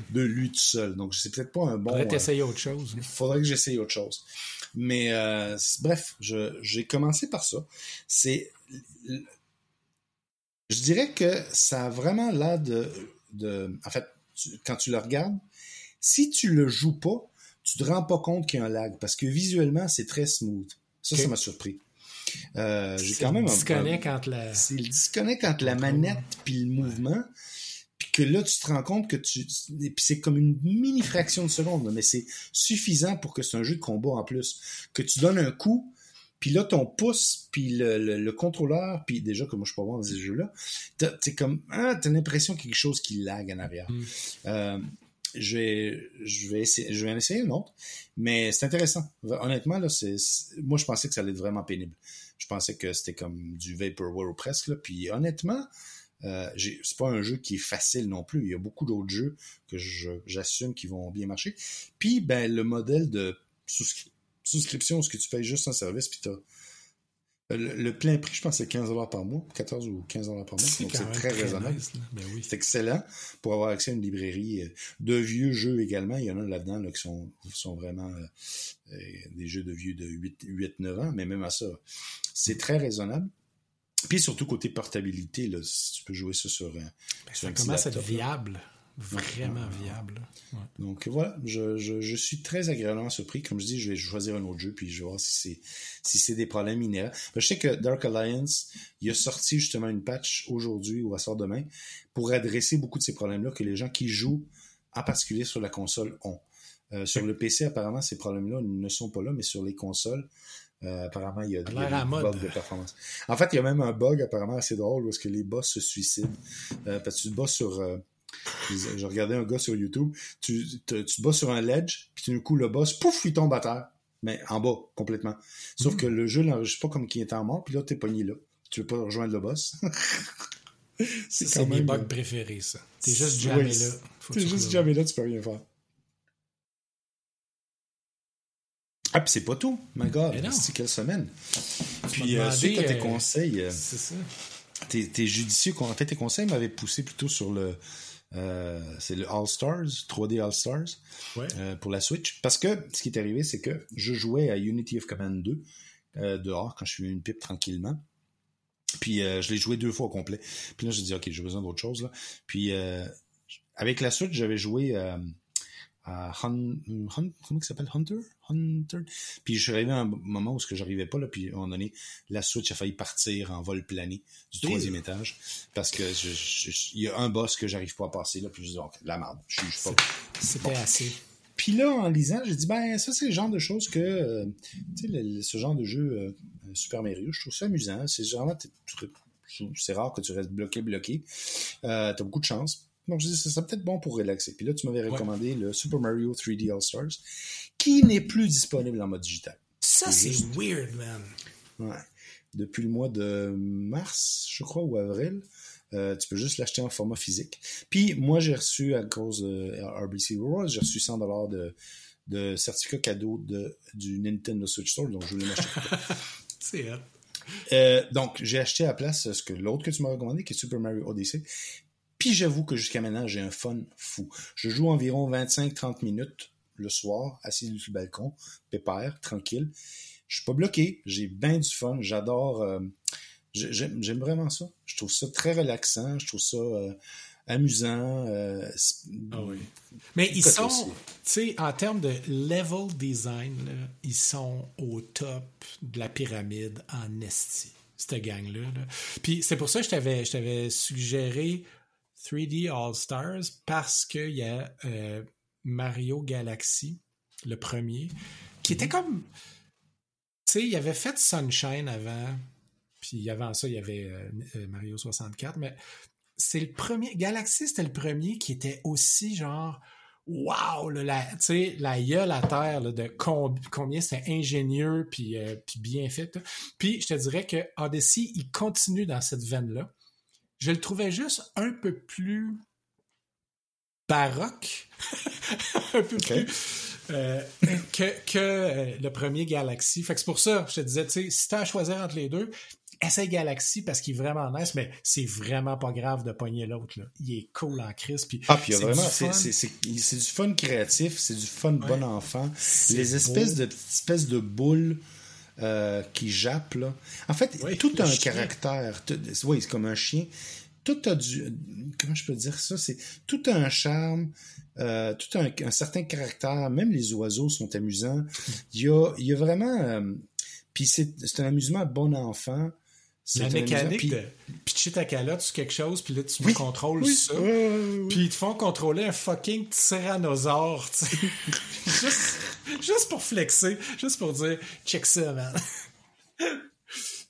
de lui tout seul. Donc, c'est peut-être pas un bon... Faudrait euh, autre chose. faudrait que j'essaye autre chose. Mais euh, bref, je- j'ai commencé par ça. C'est, je dirais que ça a vraiment l'air de, de, en fait, tu- quand tu le regardes, si tu le joues pas, tu te rends pas compte qu'il y a un lag parce que visuellement c'est très smooth. Ça, ça m'a surpris. Euh, j'ai quand même le un- entre la... c'est le disconnect entre la manette puis le mouvement. Puis que là, tu te rends compte que tu. Puis c'est comme une mini fraction de seconde, mais c'est suffisant pour que c'est un jeu de combat en plus. Que tu donnes un coup, puis là, ton pouce, puis le, le, le contrôleur, puis déjà, comme moi je peux voir dans ces jeux-là, t'es comme. Ah, t'as l'impression qu'il y a quelque chose qui lag en arrière. Mm. Euh, je vais, je vais je vais en essayer une autre, mais c'est intéressant. Honnêtement, là, c'est, moi, je pensais que ça allait être vraiment pénible. Je pensais que c'était comme du Vaporware presque, là. Puis honnêtement, euh, c'est pas un jeu qui est facile non plus. Il y a beaucoup d'autres jeux que j'assume qui vont bien marcher. Puis, ben, le modèle de souscri- souscription, ce que tu payes juste un service, puis t'as le, le plein prix, je pense, c'est 15 par mois, 14 ou 15 par mois. Donc, c'est très raisonnable. nice. Ben oui. C'est excellent pour avoir accès à une librairie euh, de vieux jeux également. Il y en a là-dedans là, qui sont, sont vraiment euh, euh, des jeux de vieux de 8-9 ans, mais même à ça, c'est très raisonnable. Puis surtout côté portabilité, là, si tu peux jouer ça sur, un- Ben, sur ça un commence à être là. Viable. Vraiment viable. Ouais. Donc voilà, je, je, je suis très agréablement surpris. Comme je dis, je vais choisir un autre jeu puis je vais voir si c'est si c'est des problèmes inhérents. Je sais que Dark Alliance, il a sorti justement une patch aujourd'hui ou à sort demain pour adresser beaucoup de ces problèmes-là que les gens qui jouent, en particulier sur la console, ont. Euh, sur le PC, apparemment, ces problèmes-là ne sont pas là, mais sur les consoles, euh, apparemment, il y a, il y a l'air à des bugs de performance. En fait, il y a même un bug apparemment assez drôle où est-ce que les boss se suicident. Euh, parce que tu te bats sur... euh, je regardais un gars sur YouTube, tu, te- tu bats sur un ledge, puis d'un coup, le boss, pouf, il tombe à terre. Mais en bas, complètement. Sauf Mm. que le jeu n'enregistre pas comme qu'il était en mort, puis là, t'es pogné là. tu veux pas rejoindre le boss. c'est mes bugs préférés, ça. T'es juste jamais là. T'es juste jamais là, tu peux rien faire. Ah, puis c'est pas tout. My God, c'est quelle semaine? puis, euh, suite à tes euh, conseils. Euh, c'est ça. T'es, judicieux. En fait, tes conseils m'avaient poussé plutôt sur le. C'est le All Stars, 3D All Stars, pour la Switch. Parce que ce qui est arrivé, c'est que je jouais à Unity of Command 2 dehors quand je suis une pipe tranquillement. Puis je l'ai joué deux fois au complet. Puis là, j'ai dit, OK, j'ai besoin d'autre chose. Là. Puis avec la Switch, j'avais joué comment il s'appelle? Hunter? Hunter? Puis je suis arrivé à un moment où ce que j'arrivais pas là puis à un moment donné la Switch a failli partir en vol plané du troisième étage parce que il y a un boss que j'arrive pas à passer là puis je dis ok la merde je suis pas c'était assez. Puis là en lisant j'ai dit ben ça c'est le genre de choses que euh, tu sais ce genre de jeu euh, Super Mario je trouve ça amusant. C'est vraiment c'est rare que tu restes bloqué bloqué. Euh, t'as beaucoup de chance donc, je dis, ça serait peut-être bon pour relaxer. Puis là, tu m'avais recommandé le Super Mario 3D All-Stars, qui n'est plus disponible en mode digital. Ça, c'est weird, man. Ouais. Depuis le mois de mars, je crois, ou avril, euh, tu peux juste l'acheter en format physique. Puis moi, j'ai reçu, à cause de RBC World, j'ai reçu 100$ de, de certificat cadeau de, du Nintendo Switch Store, donc je voulais m'acheter. c'est euh, donc, j'ai acheté à la place ce que l'autre que tu m'as recommandé, qui est Super Mario Odyssey. Puis j'avoue que jusqu'à maintenant, j'ai un fun fou. Je joue environ 25-30 minutes le soir, assis sur le balcon, pépère, tranquille. Je suis pas bloqué, j'ai bien du fun, j'adore. Euh, j'aime vraiment ça. Je trouve ça très relaxant, je trouve ça euh, amusant. Euh, ah oui. Mais ils sont, tu sais, en termes de level design, ils sont au top de la pyramide en esti, cette gang-là. Puis c'est pour ça que je t'avais suggéré 3D All Stars parce qu'il y a euh, Mario Galaxy, le premier, qui était mhm. comme. Tu sais, il avait fait Sunshine avant, puis avant ça, il y avait euh, euh, Mario 64, mais c'est le premier. Galaxy, c'était le premier qui était aussi genre. Wow, la, la gueule à terre de combien c'était ingénieux puis, puis bien fait. Puis je te dirais que Odyssey, il continue dans cette veine-là je le trouvais juste un peu plus baroque, un peu plus euh, que, que euh, le premier Galaxy. Fait que c'est pour ça, je te disais, tu sais, si t'as à choisir entre les deux, essaye Galaxy parce qu'il est vraiment nice, mais c'est vraiment pas grave de pogner l'autre. Il est cool en crise. Puis ah, puis vraiment, c'est du fun créatif, c'est du fun bon enfant. Les espèces de espèces de boules euh, qui jappe, là. En fait, tout a un caractère. oui, c'est comme un chien. Tout a du. Comment je peux dire ça? C'est tout a un charme, euh, tout a un, certain caractère. Même les oiseaux sont amusants. Il y a, il y a vraiment. Euh, puis c'est un amusement bon enfant. La mécanique de pitcher ta calotte sur quelque chose, puis là, tu contrôles ça. puis ils te font contrôler un fucking tyrannosaure, tu sais. juste, juste pour flexer, juste pour dire, check ça, man.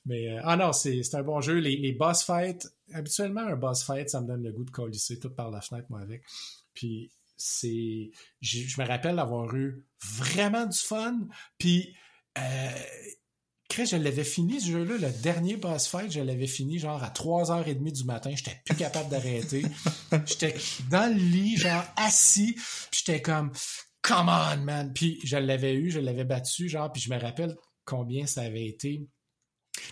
Mais, euh, ah non, c'est un bon jeu. Les, les boss fights, habituellement, un boss fight, ça me donne le goût de colisser tout par la fenêtre, moi, avec. Puis, c'est. Je me rappelle d'avoir eu vraiment du fun. Puis, euh, je l'avais fini ce jeu-là, le dernier boss fight, je l'avais fini genre à 3h30 du matin, j'étais plus capable d'arrêter. j'étais dans le lit, genre assis, puis j'étais comme come on man, puis je l'avais eu, je l'avais battu genre puis je me rappelle combien ça avait été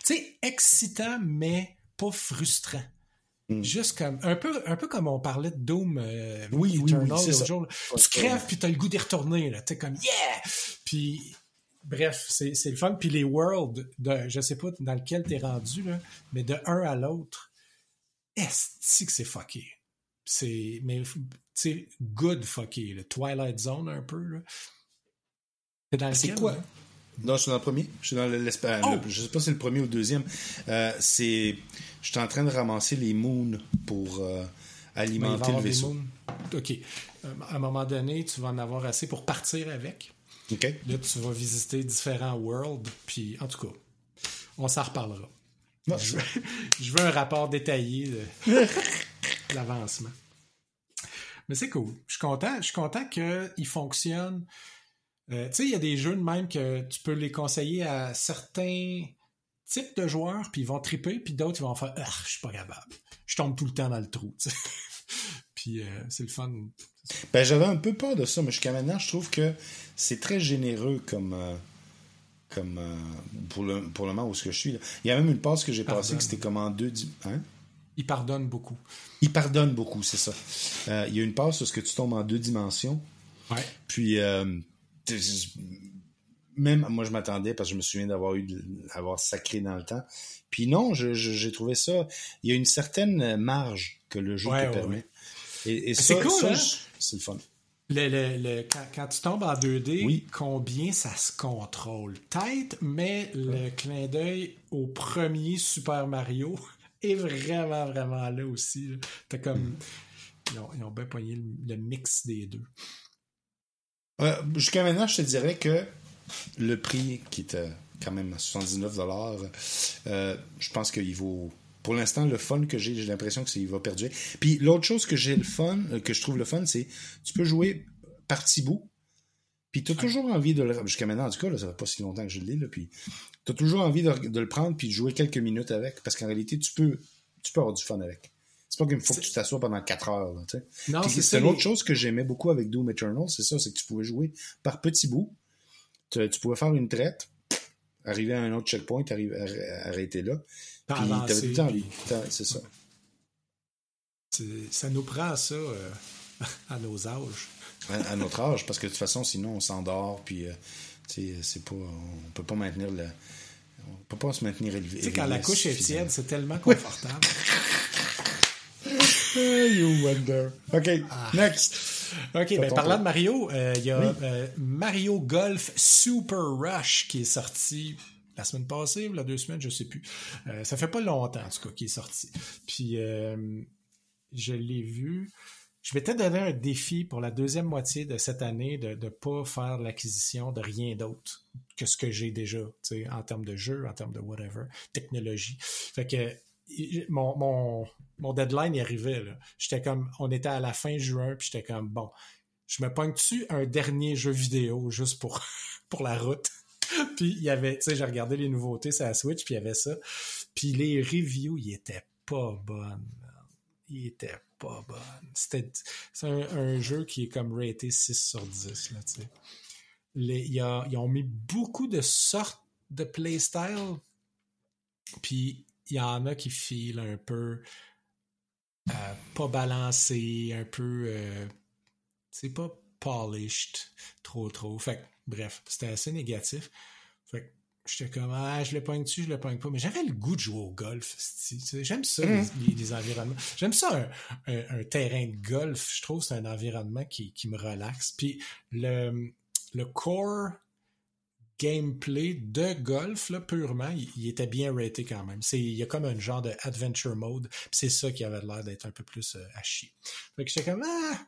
tu sais excitant mais pas frustrant. Hmm. Juste comme un peu un peu comme on parlait de Doom euh, oui, Eternal oui, jour. Tu crèves puis t'as le goût d'y retourner là, t'es comme yeah. Puis bref, c'est le fun. Puis les worlds, de, je sais pas dans lequel t'es rendu, là, mais de un à l'autre, est-ce que c'est fucké? C'est, mais, tu good fucké, le Twilight Zone un peu, là. C'est dans C'est quoi? Non, je suis dans le premier. Je suis dans l'espace. Oh! Je sais pas si c'est le premier ou le deuxième. Euh, c'est. Je suis en train de ramasser les moons pour euh, alimenter le vaisseau. OK. Euh, à un moment donné, tu vas en avoir assez pour partir avec. Là, tu vas visiter différents worlds, puis en tout cas, on s'en reparlera. Je, veux, un rapport détaillé de l'avancement. Mais c'est cool. Je suis content, je suis content qu'il fonctionne. Euh, tu sais, il y a des jeux de même que tu peux les conseiller à certains types de joueurs, puis ils vont triper, puis d'autres, ils vont faire ah, je suis pas capable. Je tombe tout le temps dans le trou. puis euh, c'est le fun. Ben, j'avais un peu peur de ça, mais jusqu'à maintenant, je trouve que c'est très généreux comme. Euh, comme euh, pour, le, pour le moment où ce que je suis. Là. Il y a même une passe que j'ai passée que c'était comme en deux. Hein? Il pardonne beaucoup. Il pardonne beaucoup, c'est ça. il y a une passe où ce que tu tombes en deux dimensions. Ouais. Puis même moi je m'attendais parce que je me souviens d'avoir eu d'avoir sacré dans le temps. Puis non, j'ai trouvé ça. Il y a une certaine marge que le jeu te permet. Et, c'est cool, hein? c'est le fun. Le, quand, tu tombes en 2D, combien ça se contrôle? Peut-être, mais le clin d'œil au premier Super Mario est vraiment, vraiment là aussi. T'as comme. Mm. Ils, ont, bien poigné le, mix des deux. Euh, jusqu'à maintenant, je te dirais que le prix qui était quand même à 79 euh, je pense qu'il vaut pour l'instant le fun que j'ai j'ai l'impression que il va perdurer puis l'autre chose que j'ai le fun euh, que je trouve le fun c'est tu peux jouer par petits bouts puis tu as toujours envie de le jusqu'à maintenant en tout cas là, ça fait pas si longtemps que je l'ai là puis tu as toujours envie de, le prendre puis de jouer quelques minutes avec parce qu'en réalité tu peux tu peux avoir du fun avec c'est pas qu'il faut que tu t'assoies pendant 4 heures. c'est une autre chose que j'aimais beaucoup avec Doom Eternal, c'est ça, c'est que tu pouvais jouer par petits bouts tu, pouvais faire une traite, arriver à un autre checkpoint, arrêter là. Le temps C'est ça. Ça nous prend ça euh, à nos âges. À, notre âge, parce que de toute façon, sinon, on s'endort, puis euh, c'est pas. On peut pas maintenir le. On peut pas se maintenir élevé. Tu sais, quand la couche est tiède, c'est tellement confortable. you wonder. OK, ah. next. OK, ben parlant de Mario, euh, il y a euh, Mario Golf Super Rush qui est sorti la semaine passée ou la deux semaines, je sais plus. Euh, ça fait pas longtemps, en tout cas, qu'il est sorti. Puis, je l'ai vu. Je m'étais donné un défi pour la deuxième moitié de cette année de ne pas faire l'acquisition de rien d'autre que ce que j'ai déjà, en termes de jeu, en termes de whatever, technologie. Fait que mon, mon, mon deadline y arrivait. J'étais comme, on était à la fin juin, puis j'étais comme, bon, je me pogne dessus un dernier jeu vidéo juste pour, pour la route? puis il y avait, tu sais, j'ai regardé les nouveautés sur la Switch, puis il y avait ça. Puis les reviews, ils étaient pas bonnes. Ils étaient pas bonnes. C'était, c'est un, jeu qui est comme raté 6 sur 10, là, tu sais. Ils ont mis beaucoup de sortes de playstyle, puis il y en a qui filent un peu euh, pas balancé, un peu. Euh, c'est pas polished trop, trop. Fait bref, c'était assez négatif. Fait que j'étais comme, ah, je le pogne dessus, je le pogne pas. Mais j'avais le goût de jouer au golf. J'aime ça, mm. les, environnements. J'aime ça, un, terrain de golf. Je trouve que c'est un environnement qui, qui me relaxe. Puis le, le core gameplay de golf, là, purement, il, était bien raté quand même. Il y a comme un genre de adventure mode, c'est ça qui avait l'air d'être un peu plus euh, à chier. Fait que j'étais comme, ah,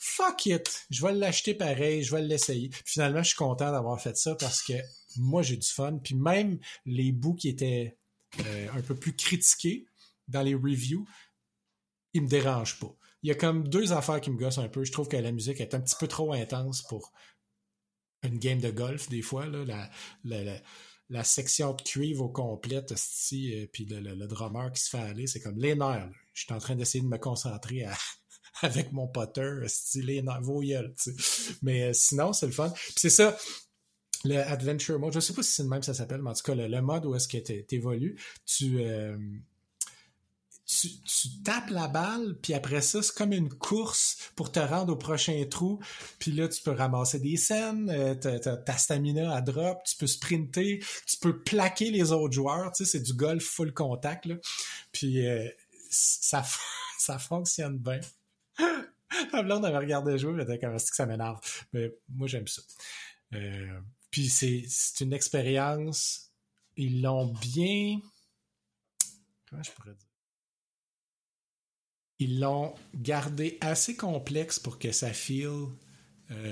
fuck it, je vais l'acheter pareil, je vais l'essayer. Finalement, je suis content d'avoir fait ça parce que moi, j'ai du fun. Puis même les bouts qui étaient euh, un peu plus critiqués dans les reviews, ils me dérangent pas. Il y a comme deux affaires qui me gossent un peu. Je trouve que la musique est un petit peu trop intense pour une game de golf, des fois, la, section de cuivre au complète, euh, puis le, drummer qui se fait aller, c'est comme les. Je suis en train d'essayer de me concentrer avec mon potter, les nerfs, vos Mais euh, sinon, c'est le fun. Puis c'est ça, le Adventure Mode, je sais pas si c'est le même ça s'appelle, mais en tout cas, le, mode où est-ce que tu évolues, tu... Euh, tu, tapes la balle, puis après ça, c'est comme une course pour te rendre au prochain trou. Puis là, tu peux ramasser des scènes, euh, ta stamina à drop, tu peux sprinter, tu peux plaquer les autres joueurs. Tu sais, c'est du golf full contact. Là. Puis euh, ça, ça fonctionne bien. La blonde avait regardé jouer, elle était comme que ça m'énerve? Mais moi, j'aime ça. Euh, puis c'est une expérience. Ils l'ont bien. Comment je pourrais dire? ils l'ont gardé assez complexe pour que ça feel euh,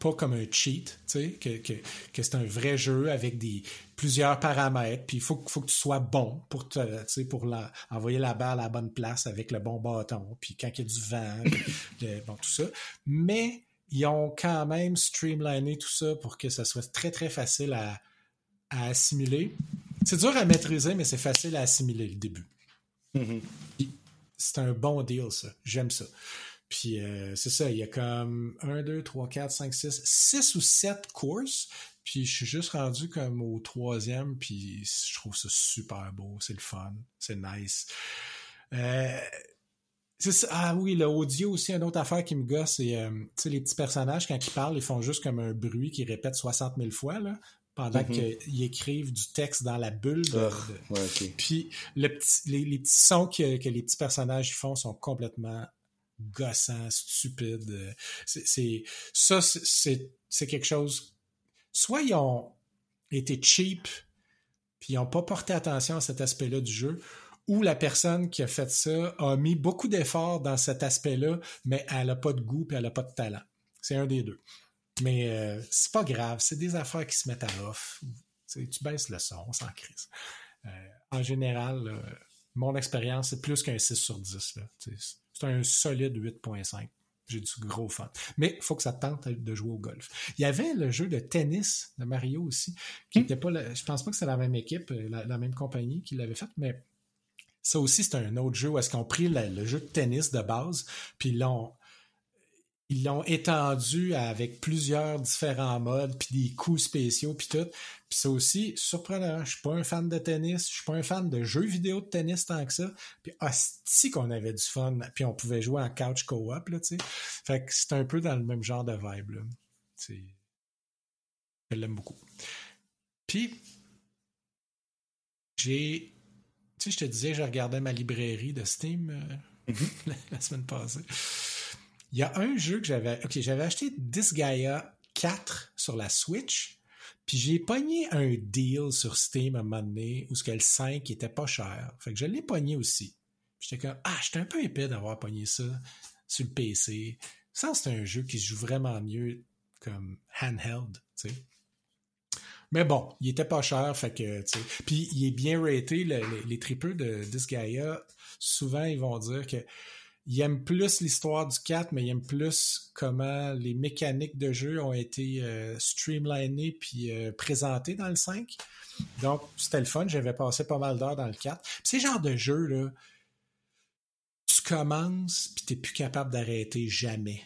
pas comme un cheat, que, que, que c'est un vrai jeu avec des plusieurs paramètres, puis il faut, faut que tu sois bon pour te, pour la, envoyer la balle à la bonne place avec le bon bâton, puis quand il y a du vent, bon, tout ça. Mais ils ont quand même streamliné tout ça pour que ça soit très, très facile à, à assimiler. C'est dur à maîtriser, mais c'est facile à assimiler le début. Mhm. C'est un bon deal, ça. J'aime ça. Puis euh, c'est ça, il y a comme 1, 2, 3, 4, 5, 6, 6 ou 7 courses. Puis je suis juste rendu comme au troisième, puis je trouve ça super beau, c'est le fun, c'est nice. Euh, ça, ah oui, l'audio aussi, une autre affaire qui me gosse, c'est euh, les petits personnages, quand ils parlent, ils font juste comme un bruit qui répète 60 000 fois, là, pendant Mhm. qu'ils écrivent du texte dans la bulle. de- Ah, ouais, puis le petit- les, les petits sons que, que les petits personnages font sont complètement gossants, stupides. Euh, C'est, ça, c'est- quelque chose. Soit ils ont été cheap, puis ils n'ont pas porté attention à cet aspect-là du jeu, ou la personne qui a fait ça a mis beaucoup d'efforts dans cet aspect-là, mais elle n'a pas de goût puis elle n'a pas de talent. C'est un des deux. Mais euh, c'est pas grave, c'est des affaires qui se mettent à off. Tu baisses le son, on s'en crise. Euh, en général, mon expérience, c'est plus qu'un 6 sur 10. là. C'est un solide 8.5. J'ai du gros fun. Mais il faut que ça te tente de jouer au golf. Il y avait le jeu de tennis de Mario aussi, qui Hmm. n'était pas. la- je pense pas que c'est la même équipe, euh, la, la même compagnie qui l'avait fait, mais ça aussi, c'est un autre jeu où est-ce qu'on pris la- le jeu de tennis de base, puis ils l'ont ils l'ont étendu avec plusieurs différents modes, puis des coups spéciaux, puis tout. Puis ça aussi, surprenant. Je suis pas un fan de tennis, je suis pas un fan de jeux vidéo de tennis tant que ça. Puis hostie qu'on avait du fun, puis on pouvait jouer en couch co-op, là, tu sais. Fait que c'est un peu dans le même genre de vibe, là. C'est... Je l'aime beaucoup. Puis, j'ai... Tu sais, je te disais, je regardais ma librairie de Steam euh, la, la semaine passée. Il y a un jeu que j'avais. Ok, j'avais acheté Disgaea 4 sur la Switch. Puis j'ai pogné un deal sur Steam à un moment donné où ce le 5 était pas cher. Fait que je l'ai pogné aussi. J'étais comme Ah, j'étais un peu épais d'avoir pogné ça sur le PC. Ça, c'est un jeu qui se joue vraiment mieux comme handheld, tu sais. Mais bon, il était pas cher, fait que, tu sais. Puis il est bien raté. le- les, les tripeux de Disgaea, souvent, ils vont dire que ils aiment plus l'histoire du 4, mais ils aiment plus comment les mécaniques de jeu ont été euh, streamlinées puis euh, présentées dans le 5. Donc, c'était le fun. J'avais passé pas mal d'heures dans le 4. Puis c'est le genre de jeu, là, tu commences puis t'es plus capable d'arrêter jamais.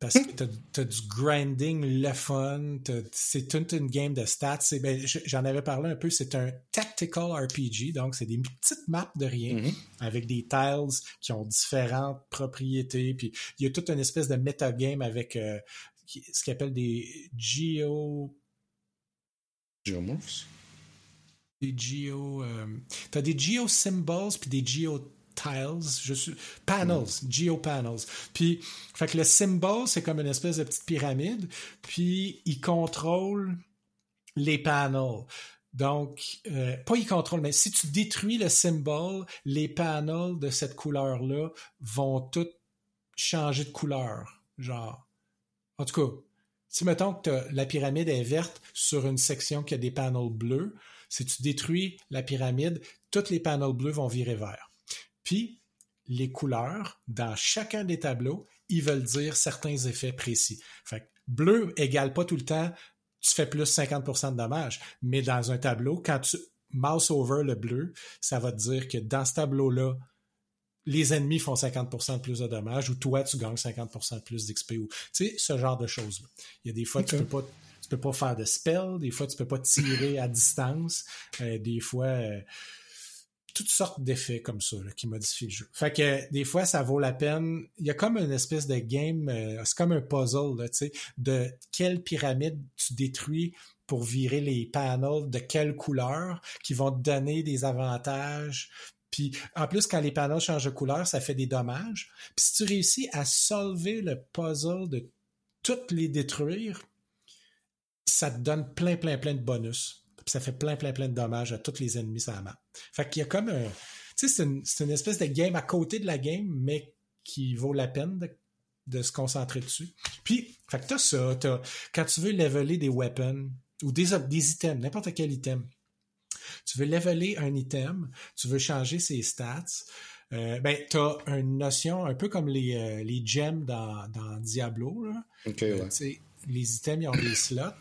Parce que t'as as du grinding, le fun, c'est toute une game de stats. Ben, J'en avais parlé un peu, c'est un tactical RPG, donc c'est des petites maps de rien Mhm. avec des tiles qui ont différentes propriétés. Puis il y a toute une espèce de metagame avec euh, ce qu'ils appellent des geo. Geomorphs? Des geo. euh, T'as des geo symbols puis des geo tiles, je suis panels, geo panels. Puis fait que le symbol c'est comme une espèce de petite pyramide, puis il contrôle les panels. Donc, euh, pas il contrôle, mais si tu détruis le symbole, les panels de cette couleur-là vont toutes changer de couleur. Genre. En tout cas, si mettons que la pyramide est verte sur une section qui a des panels bleus, si tu détruis la pyramide, toutes les panels bleus vont virer vert. Puis, les couleurs, dans chacun des tableaux, ils veulent dire certains effets précis. Fait que bleu égale pas tout le temps tu fais plus 50% de dommages. Mais dans un tableau, quand tu mouse over le bleu, ça va te dire que dans ce tableau-là, les ennemis font 50% de plus de dommages ou toi, tu gagnes 50% de plus d'XP. ou Tu sais, ce genre de choses-là. Il y a des fois, tu peux pas tu peux pas faire de spell, des fois, tu peux pas tirer à distance, euh, des fois... euh, toutes sortes d'effets comme ça qui modifient le jeu. Fait que des fois, ça vaut la peine. Il y a comme une espèce de game, euh, c'est comme un puzzle, tu sais, de quelle pyramide tu détruis pour virer les panels de quelle couleur qui vont te donner des avantages. Puis en plus, quand les panels changent de couleur, ça fait des dommages. Puis si tu réussis à solver le puzzle de toutes les détruire, ça te donne plein, plein, plein de bonus. Puis ça fait plein, plein, plein de dommages à tous les ennemis sur la map. Fait qu'il y a comme un. Tu sais, c'est une, une espèce de game à côté de la game, mais qui vaut la peine de, de se concentrer dessus. Puis, fait que t'as ça. T'as, quand tu veux leveler des weapons ou des, des items, n'importe quel item, tu veux leveler un item, tu veux changer ses stats, euh, ben, t'as une notion un peu comme les, euh, les gems dans, dans Diablo. Là. Ok, Euh, ouais. tu sais, les items, ils ont des slots.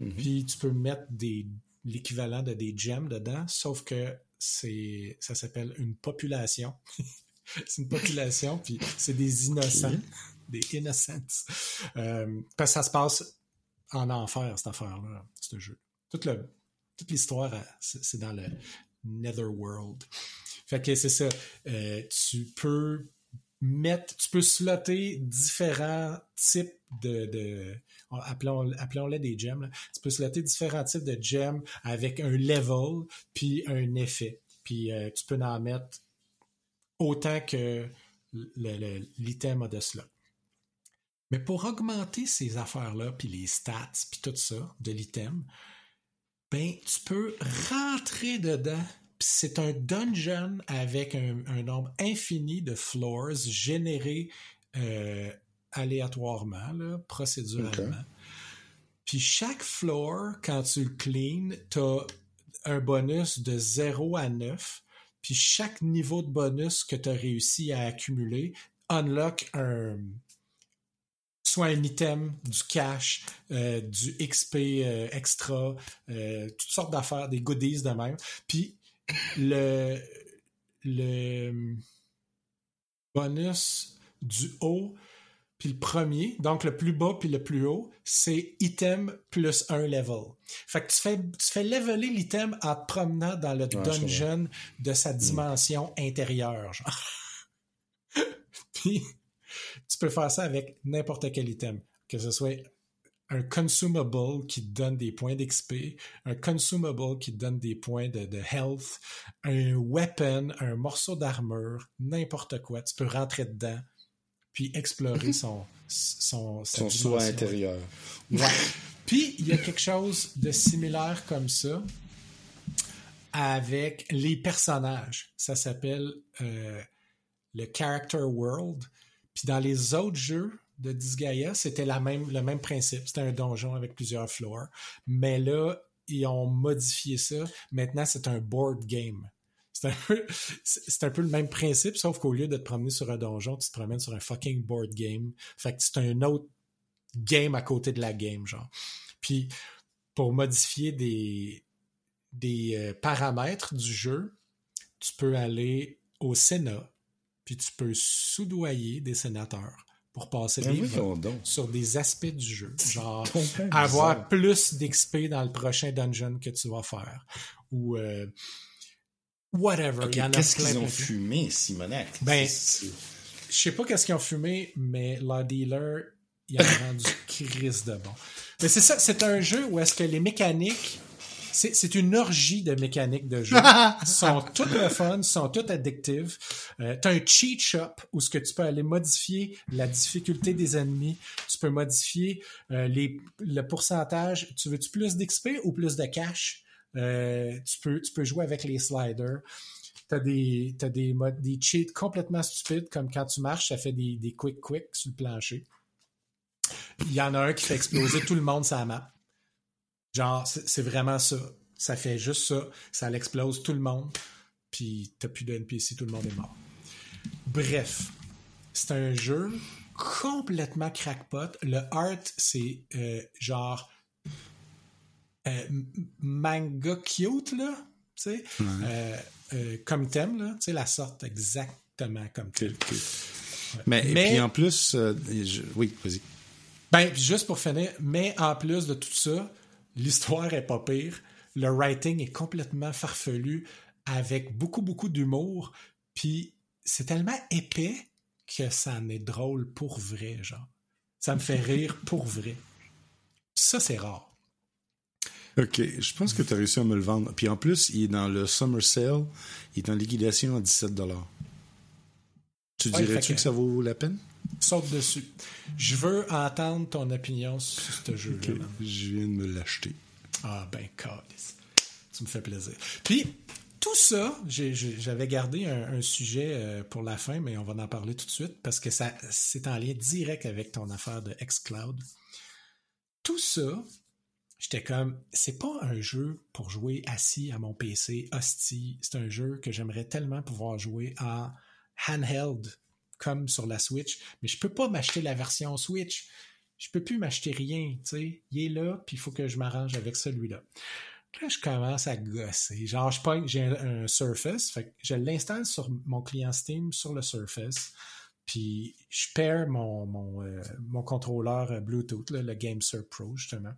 Mhm. Puis tu peux mettre des, l'équivalent de des gems dedans, sauf que c'est ça s'appelle une population. c'est une population, puis c'est des innocents, des innocents. Euh, parce que ça se passe en enfer, cette affaire-là, ce jeu. Toute, le, toute l'histoire, euh, c'est dans le Netherworld. Fait que c'est ça. Euh, tu peux mettre, tu peux slotter différents types de, de appelons, appelons-les des gems. Tu peux slotter différents types de gems avec un level puis un effet. Puis euh, tu peux en mettre autant que l'item a de cela. Mais pour augmenter ces affaires-là, puis les stats, puis tout ça de l'item, ben, tu peux rentrer dedans. C'est un dungeon avec un, nombre infini de floors générés euh, aléatoirement, là, procéduralement. Puis chaque floor, quand tu le clean, tu as un bonus de 0 à 9. Puis chaque niveau de bonus que tu as réussi à accumuler unlock un, soit un item, du cash, euh, du XP euh, extra, euh, toutes sortes d'affaires, des goodies de même. Puis le, le bonus du haut, puis le premier, donc le plus bas puis le plus haut, c'est item plus un level. Fait que tu fais, tu fais leveler l'item en te promenant dans le dungeon de sa mm. dimension intérieure. Genre. puis tu peux faire ça avec n'importe quel item, que ce soit un consumable qui te donne des points d'XP, un consumable qui te donne des points de, health, un weapon, un morceau d'armure, n'importe quoi. Tu peux rentrer dedans puis explorer son son, son soi intérieur. Puis il y a quelque chose de similaire comme ça avec les personnages. Ça s'appelle euh, le Character World. Puis dans les autres jeux de Disgaea, c'était la même, le même principe. C'était un donjon avec plusieurs floors. Mais là, ils ont modifié ça. Maintenant, c'est un board game. C'est un, peu, c'est un peu le même principe, sauf qu'au lieu de te promener sur un donjon, tu te promènes sur un fucking board game. Fait que c'est un autre game à côté de la game, genre. Puis, pour modifier des, des euh, paramètres du jeu, tu peux aller au Sénat, puis tu peux soudoyer des sénateurs pour passer ah des sur des aspects du jeu. Genre, avoir plus d'XP dans le prochain dungeon que tu vas faire. Ou euh, whatever. qu'est-ce qu'ils ont fumé, Simonac? Ben, je sais pas qu'est-ce qu'ils ont fumé, mais la dealer, il a rendu crise de bon. Mais c'est ça, c'est un jeu où est-ce que les mécaniques c'est une orgie de mécaniques de jeu. sont toutes le fun, sont toutes addictives. Euh, tu as un cheat shop où ce que tu peux aller modifier la difficulté des ennemis. Tu peux modifier euh, les, le pourcentage. Tu veux-tu plus d'XP ou plus de cash? Euh, tu, peux, tu peux jouer avec les sliders. T'as des, as des, des cheats complètement stupides, comme quand tu marches, ça fait des, des quick quick sur le plancher. Il y en a un qui fait exploser tout le monde la map. Genre, c'est vraiment ça. Ça fait juste ça. Ça l'explose tout le monde. Puis t'as plus de NPC, tout le monde est mort. Bref, c'est un jeu complètement crackpot. Le art, c'est euh, genre euh, manga cute, là. Tu sais, euh, comme thème, là. Tu sais, la sorte exactement comme thème. Mais, et puis en plus, oui, vas-y. Ben, juste pour finir, mais en plus de tout ça, L'histoire est pas pire. Le writing est complètement farfelu avec beaucoup, beaucoup d'humour. Puis c'est tellement épais que ça en est drôle pour vrai, genre. Ça me fait rire pour vrai. Ça, c'est rare. OK, je pense que tu as réussi à me le vendre. Puis en plus, il est dans le Summer Sale. Il est en liquidation à 17 Tu dirais-tu que ça vaut la peine? saute dessus. Je veux entendre ton opinion sur ce jeu-là. Je viens de me l'acheter. Ah ben, calice. Tu me fais plaisir. Puis, tout ça, j'avais gardé un, sujet euh, pour la fin, mais on va en parler tout de suite parce que ça c'est en lien direct avec ton affaire de xCloud. Tout ça, j'étais comme, c'est pas un jeu pour jouer assis à mon PC, hostie. C'est un jeu que j'aimerais tellement pouvoir jouer en handheld comme sur la Switch, mais je peux pas m'acheter la version Switch. Je peux plus m'acheter rien, tu sais. Il est là, puis il faut que je m'arrange avec celui-là. Là, je commence à gosser. Genre, j'ai un, Surface, je l'installe sur mon client Steam sur le Surface. Puis je paire mon, mon, euh, mon contrôleur Bluetooth, le GameSir Pro, justement.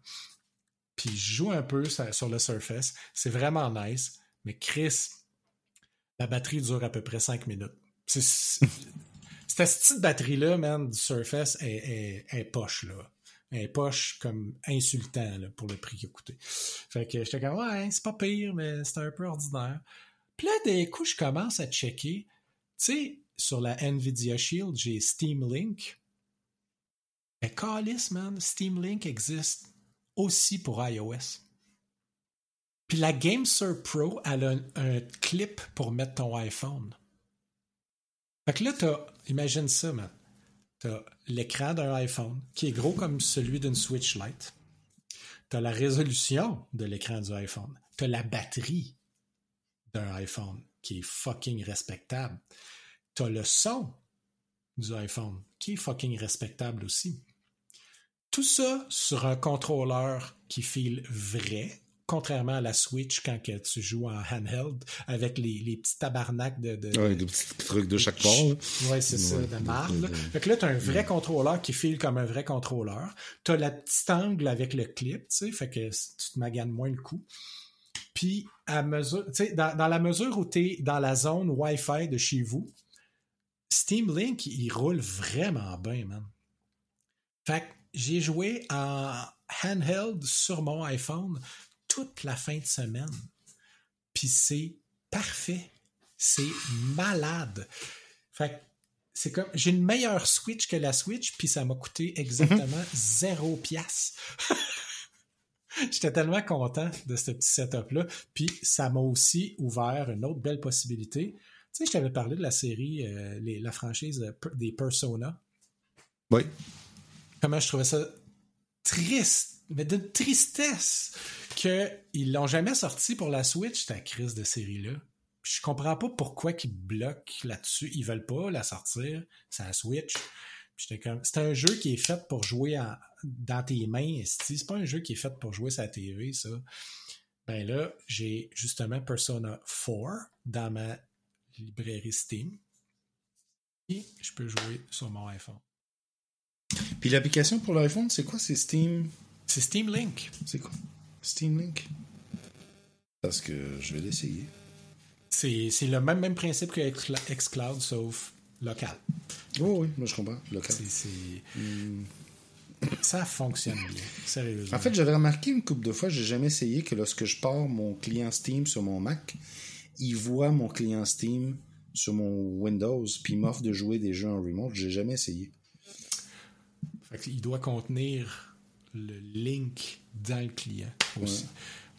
Puis je joue un peu sur le Surface. C'est vraiment nice. Mais Chris, la batterie dure à peu près 5 minutes. C'est, cette petite batterie-là, man, du Surface est, est, poche, là. Elle est poche comme insultant là, pour le prix qu'il a. Fait que j'étais comme, ouais, c'est pas pire, mais c'est un peu ordinaire. Puis là, des coups, je commence à checker. Tu sais, sur la Nvidia Shield, j'ai Steam Link. Mais calice, man, Steam Link existe aussi pour iOS. Puis la GameSir Pro, elle a un, clip pour mettre ton iPhone. Fait que là, t'as, imagine ça, man. T'as l'écran d'un iPhone qui est gros comme celui d'une Switch Lite. T'as la résolution de l'écran du iPhone. T'as la batterie d'un iPhone qui est fucking respectable. T'as le son du iPhone qui est fucking respectable aussi. Tout ça sur un contrôleur qui file vrai, contrairement à la Switch quand que tu joues en handheld avec les, les petits tabarnaks de, de, ouais, des petits trucs de chaque port. Oui, c'est ça, de marde. Fait que là, tu as un vrai contrôleur qui file comme un vrai contrôleur. Tu as la petite angle avec le clip, tu sais, fait que tu te maganes moins le coup. Puis, à mesure, tu sais, dans, dans, la mesure où tu es dans la zone Wi-Fi de chez vous, Steam Link, il roule vraiment bien, man. Fait que j'ai joué en handheld sur mon iPhone toute la fin de semaine. Puis c'est parfait. C'est malade. Fait c'est comme j'ai une meilleure Switch que la Switch, puis ça m'a coûté exactement mhm. zéro pièce. J'étais tellement content de ce petit setup-là. Puis ça m'a aussi ouvert une autre belle possibilité. Tu sais, je t'avais parlé de la série, euh, la franchise des Persona. Oui comment je trouvais ça triste, mais de tristesse qu'ils l'ont jamais sorti pour la Switch, ta crise de série-là. Je comprends pas pourquoi ils bloquent là-dessus. Ils veulent pas la sortir, c'est la Switch. c'est un jeu qui est fait pour jouer dans tes mains. C'est pas un jeu qui est fait pour jouer sa TV, ça. Ben là, j'ai justement Persona 4 dans ma librairie Steam. Et je peux jouer sur mon iPhone. Puis l'application pour l'iPhone, c'est quoi? C'est Steam? C'est Steam Link. C'est quoi? Steam Link? Parce que je vais l'essayer. C'est le même, même principe que Xcloud, sauf local. Oh oui, moi je comprends. Local. Hmm. Ça fonctionne bien, sérieusement. En fait, j'avais remarqué une couple de fois, j'ai jamais essayé que lorsque je pars mon client Steam sur mon Mac, il voit mon client Steam sur mon Windows, puis il m'offre de jouer des jeux en remote. J'ai jamais essayé. Il doit contenir le link dans le client aussi.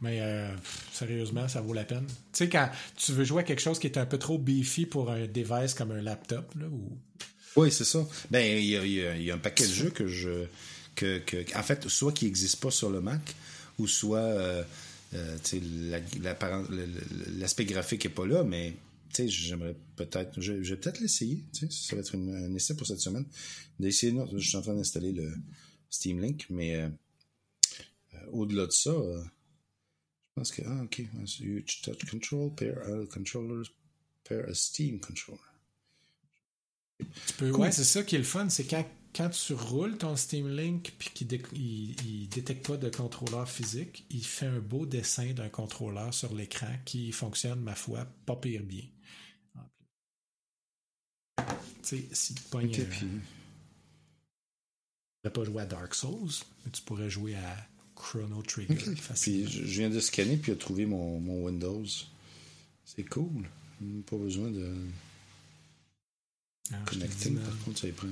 Mais euh, sérieusement, ça vaut la peine. Tu sais, quand tu veux jouer à quelque chose qui est un peu trop beefy pour un device comme un laptop, là, ou... Oui, c'est ça. Ben, il y, a, un paquet de jeux que je. Que, en fait, soit qui n'existent pas sur le Mac, ou soit euh, euh, l'aspect graphique n'est pas là, mais j'aimerais peut-être, je, vais peut-être l'essayer, ça va être un essai pour cette semaine, d'essayer, je suis en train d'installer le Steam Link, mais euh, euh, au-delà de ça, euh, je pense que, ah, ok, Huge Touch Control, pair a controllers, pair a Steam Controller. Tu peux, Ouais, c'est ça qui est le fun, c'est quand, quand tu roules ton Steam Link puis qu'il il, détecte pas de contrôleur physique, il fait un beau dessin d'un contrôleur sur l'écran qui fonctionne, ma foi, pas pire bien. Tu sais, si tu pognes. Okay, puis... pas jouer à Dark Souls, mais tu pourrais jouer à Chrono Trigger. Puis je viens de scanner puis a trouvé mon, mon Windows. C'est cool. Pas besoin de ah, connecter. Par contre, ça prend.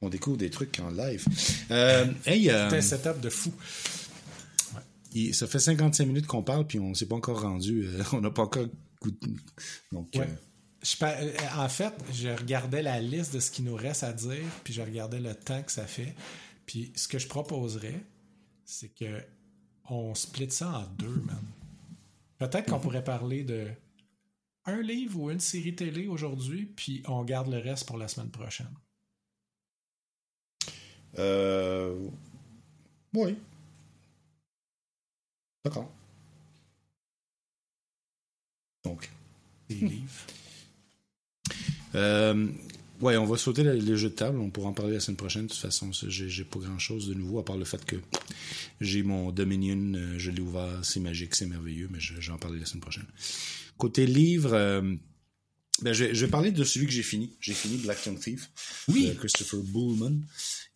On découvre des trucs en live. Euh, hey, euh, C'est un setup de fou. ça fait 55 minutes qu'on parle, puis on s'est pas encore rendu. Euh, on n'a pas encore goûté. Donc, ouais. Euh, en fait, je regardais la liste de ce qui nous reste à dire, puis je regardais le temps que ça fait. Puis ce que je proposerais, c'est que on split ça en deux, man. Peut-être qu'on pourrait parler de un livre ou une série télé aujourd'hui, puis on garde le reste pour la semaine prochaine. Euh... Oui. D'accord. Donc. Des livres. Euh, ouais, on va sauter les jeux de table. On pourra en parler la semaine prochaine. De toute façon, j'ai pas grand chose de nouveau à part le fait que j'ai mon Dominion. Euh, je l'ai ouvert. C'est magique, c'est merveilleux, mais j'en parlerai la semaine prochaine. Côté livre, euh, ben, je, vais parler de celui que j'ai fini. J'ai fini Black Tongue Thief oui. de Christopher Bullman.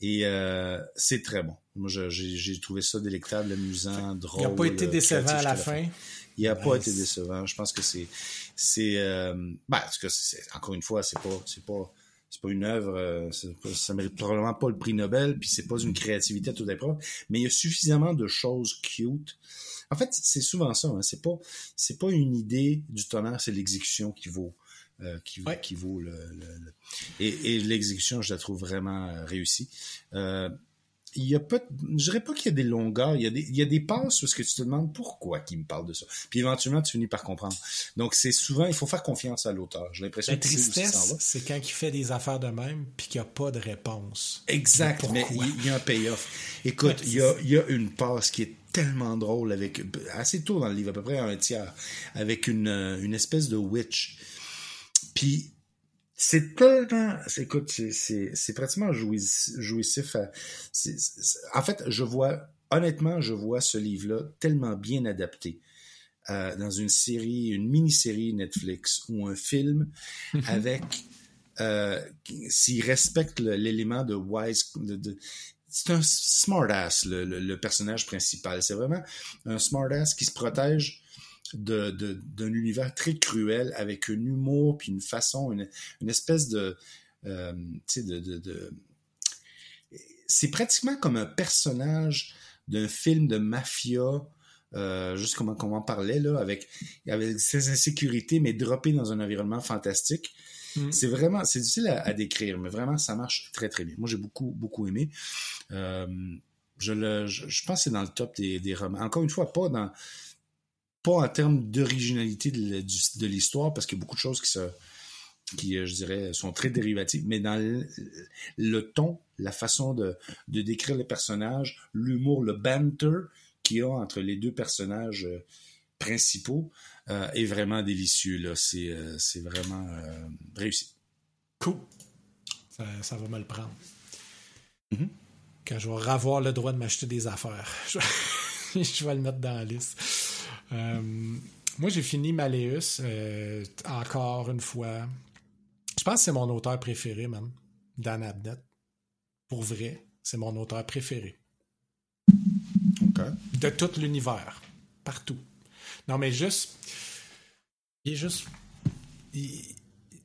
Et euh, c'est très bon. Moi, j'ai trouvé ça délectable, amusant, drôle. Il n'a pas été décevant à la, fin. Il n'a pas été décevant. Je pense que c'est, c'est, euh, ben, que c'est, encore une fois, c'est pas, c'est pas, c'est pas une œuvre, euh, ça mérite probablement pas le prix Nobel, puis c'est pas une créativité à toute épreuve, mais il y a suffisamment de choses cute. En fait, c'est souvent ça. Hein, c'est pas, c'est pas une idée du tonnerre, c'est l'exécution qui vaut. Euh, qui, qui vaut le, le, et, et l'exécution je la trouve vraiment euh, réussie euh, il y a pas, je dirais pas qu'il y a des longueurs, il y a des, il y a des passes où ce que tu te demandes pourquoi qu'il me parle de ça. Puis éventuellement, tu finis par comprendre. Donc, c'est souvent, il faut faire confiance à l'auteur. J'ai l'impression que tristesse, c'est quand il fait des affaires de même puis qu'il n'y a pas de réponse. Exact, mais il y a un payoff. Écoute, il y a, il y a une passe qui est tellement drôle avec, assez tôt dans le livre, à peu près un tiers, avec une, une espèce de witch. Puis, c'est tellement, écoute, c'est pratiquement jouissif. en fait, je vois, honnêtement, je vois ce livre-là tellement bien adapté euh, dans une série, une mini-série Netflix ou un film avec, euh, s'il respecte l'élément de wise, de, c'est un smartass, le, le, personnage principal. C'est vraiment un smartass qui se protège d'un de, univers très cruel avec un humour puis une façon, une, une espèce de, euh, de, c'est pratiquement comme un personnage d'un film de mafia, euh, juste comme, on en parlait, là, avec, avec ses insécurités, mais droppé dans un environnement fantastique. Mm. C'est vraiment, c'est difficile à, décrire, mais vraiment, ça marche très, très bien. Moi, j'ai beaucoup, beaucoup aimé. Euh, je, le, je, je, pense que c'est dans le top des, des romans. Encore une fois, pas dans, pas en termes d'originalité de, l'histoire, parce qu'il y a beaucoup de choses qui se qui, euh, je dirais, sont très dérivatives, mais dans le, ton, la façon de, décrire les personnages, l'humour, le banter qu'il y a entre les deux personnages euh, principaux euh, est vraiment délicieux. Là. C'est, vraiment réussi. Cool. Ça, va me le prendre. Mm-hmm. Quand je vais ravoir le droit de m'acheter des affaires, je vais le mettre dans la liste. Euh, moi, j'ai fini Malleus euh, encore une fois. Je pense que c'est mon auteur préféré, même, Dan Abnett. Pour vrai, c'est mon auteur préféré. De tout l'univers. Partout. Non, mais juste. Il est juste.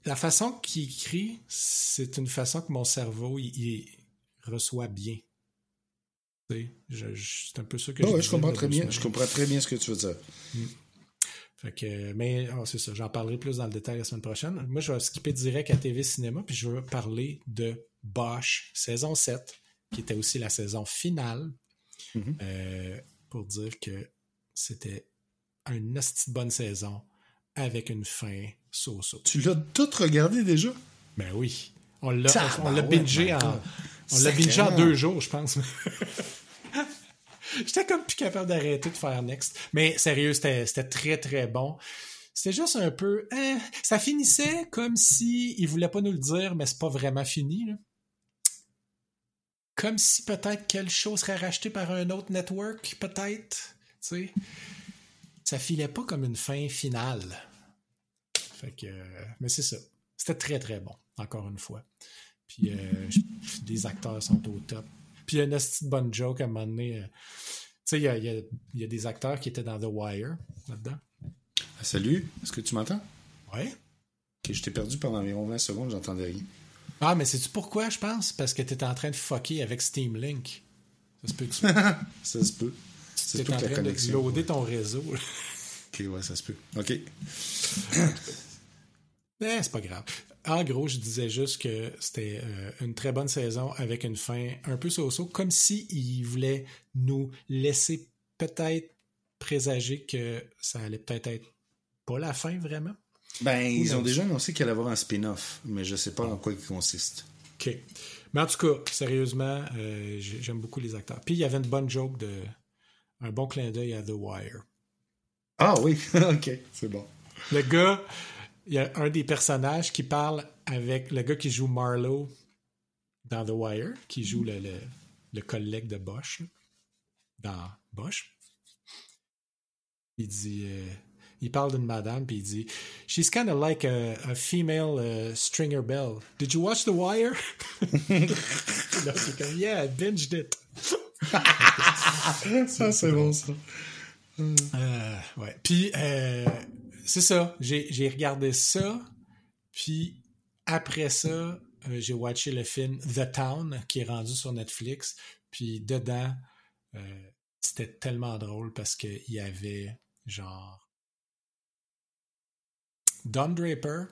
la façon qu'il écrit, c'est une façon que mon cerveau il reçoit bien. C'est un peu ça que je, je comprends très bien. Je comprends très bien ce que tu veux dire. Mm. Fait que, mais oh, c'est ça, j'en parlerai plus dans le détail la semaine prochaine. Moi, je vais skipper direct à TV Cinéma, puis je veux parler de Bosch, saison 7, qui était aussi la saison finale, mm-hmm. euh, pour dire que c'était une bonne saison avec une fin so-so. Tu l'as tout regardé déjà? Ben oui. On l'a bingé en, on l'a bingé en deux jours, je pense. J'étais comme plus capable d'arrêter de faire Next. Mais sérieux, c'était très très bon. C'était juste un peu. Hein, ça finissait comme si il voulait pas nous le dire, mais c'est pas vraiment fini. Comme si peut-être quelque chose serait racheté par un autre network, peut-être. Tu sais. Ça filait pas comme une fin finale. Fait que. Mais c'est ça. C'était très très bon, encore une fois. Puis euh, les acteurs sont au top. Puis il y a une petite bonne joke à un moment donné. Euh, tu sais, il y a, des acteurs qui étaient dans The Wire là-dedans. Ah, salut, est-ce que tu m'entends? Oui. Ok, je t'ai perdu pendant environ 20 secondes, j'entendais rien. Ah, mais sais-tu pourquoi, je pense? Parce que tu en train de fucker avec Steam Link. Ça se peut tu... ça se peut. Tu es en train de loader ton réseau. ok, ouais, ça se peut. Ok. eh, c'est pas grave. En gros, je disais juste que c'était euh, une très bonne saison avec une fin un peu so-so, comme s'ils voulaient nous laisser peut-être présager que ça allait peut-être être pas la fin vraiment. Ben, ils ont déjà annoncé qu'il allait avoir un spin-off, mais je sais pas en quoi il consiste. OK. Mais en tout cas, sérieusement, euh, j'aime beaucoup les acteurs. Puis il y avait une bonne joke de. un bon clin d'œil à The Wire. Ah oui, ok, c'est bon. Le gars, il y a un des personnages qui parle avec le gars qui joue Marlowe dans The Wire, qui joue le, le, le collègue de Bosch dans Bosch. Il dit, euh, il parle d'une madame, puis il dit, She's kind of like a, a female uh, Stringer Bell. Did you watch The Wire? là, c'est comme, Yeah, I binged it. ça, c'est bon, ça. Euh, ouais. Puis, euh, c'est ça. J'ai regardé ça, puis après ça, euh, j'ai watché le film The Town, qui est rendu sur Netflix. Puis dedans, euh, c'était tellement drôle parce qu'il y avait genre Don Draper,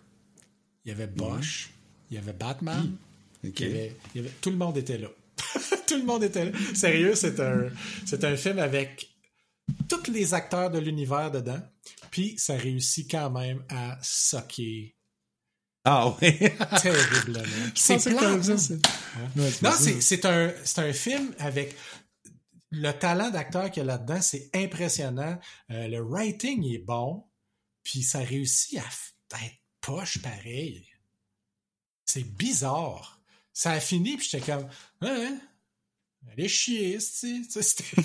il y avait Bosch, il y avait Batman, Ok. il y avait- il y avait- tout le monde était là. tout le monde était là. Sérieux, c'est un, c'est un film avec tous les acteurs de l'univers dedans. Puis ça réussit quand même à socker Ah oui. terriblement. c'est c'est comme plate, ça. hein? c'est- Non, c'est c'est un, c'est un film avec le talent d'acteur qu'il y a là-dedans, c'est impressionnant. Euh, le writing est bon, puis ça réussit à être poche pareil. C'est bizarre. Ça a fini, puis j'étais comme, hein, allez chier. Tu sais, c'était.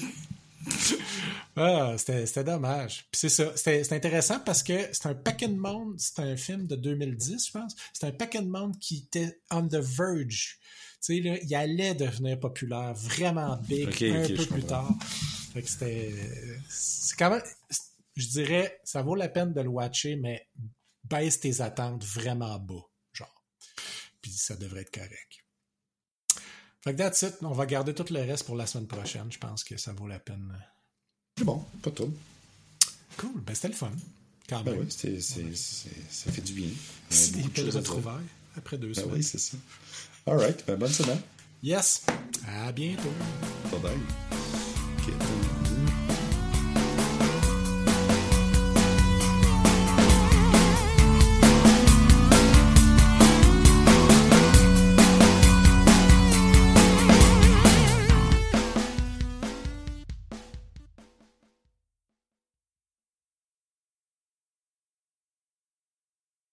ah, c'était dommage. Puis c'est ça, intéressant parce que c'est un paquet de monde, c'est un film de 2010, je pense. C'est un paquet de monde qui était on the verge. Tu sais, là, il allait devenir populaire, vraiment big, un peu plus tard. Fait que c'était. C'est quand même. Je dirais, ça vaut la peine de le watcher, mais baisse tes attentes vraiment bas, genre. Puis ça devrait être correct. Fait que that's it. On va garder tout le reste pour la semaine prochaine. Je pense que ça vaut la peine. C'est bon, pas trop. Cool. Ben, c'était le fun. Quand Ben même. oui, c'est, c'est, c'est- ça fait du bien. C'est des belles retrouvailles après deux Ben semaines. oui, c'est ça. All right, ben bonne semaine. Yes. À bientôt. Bye bye.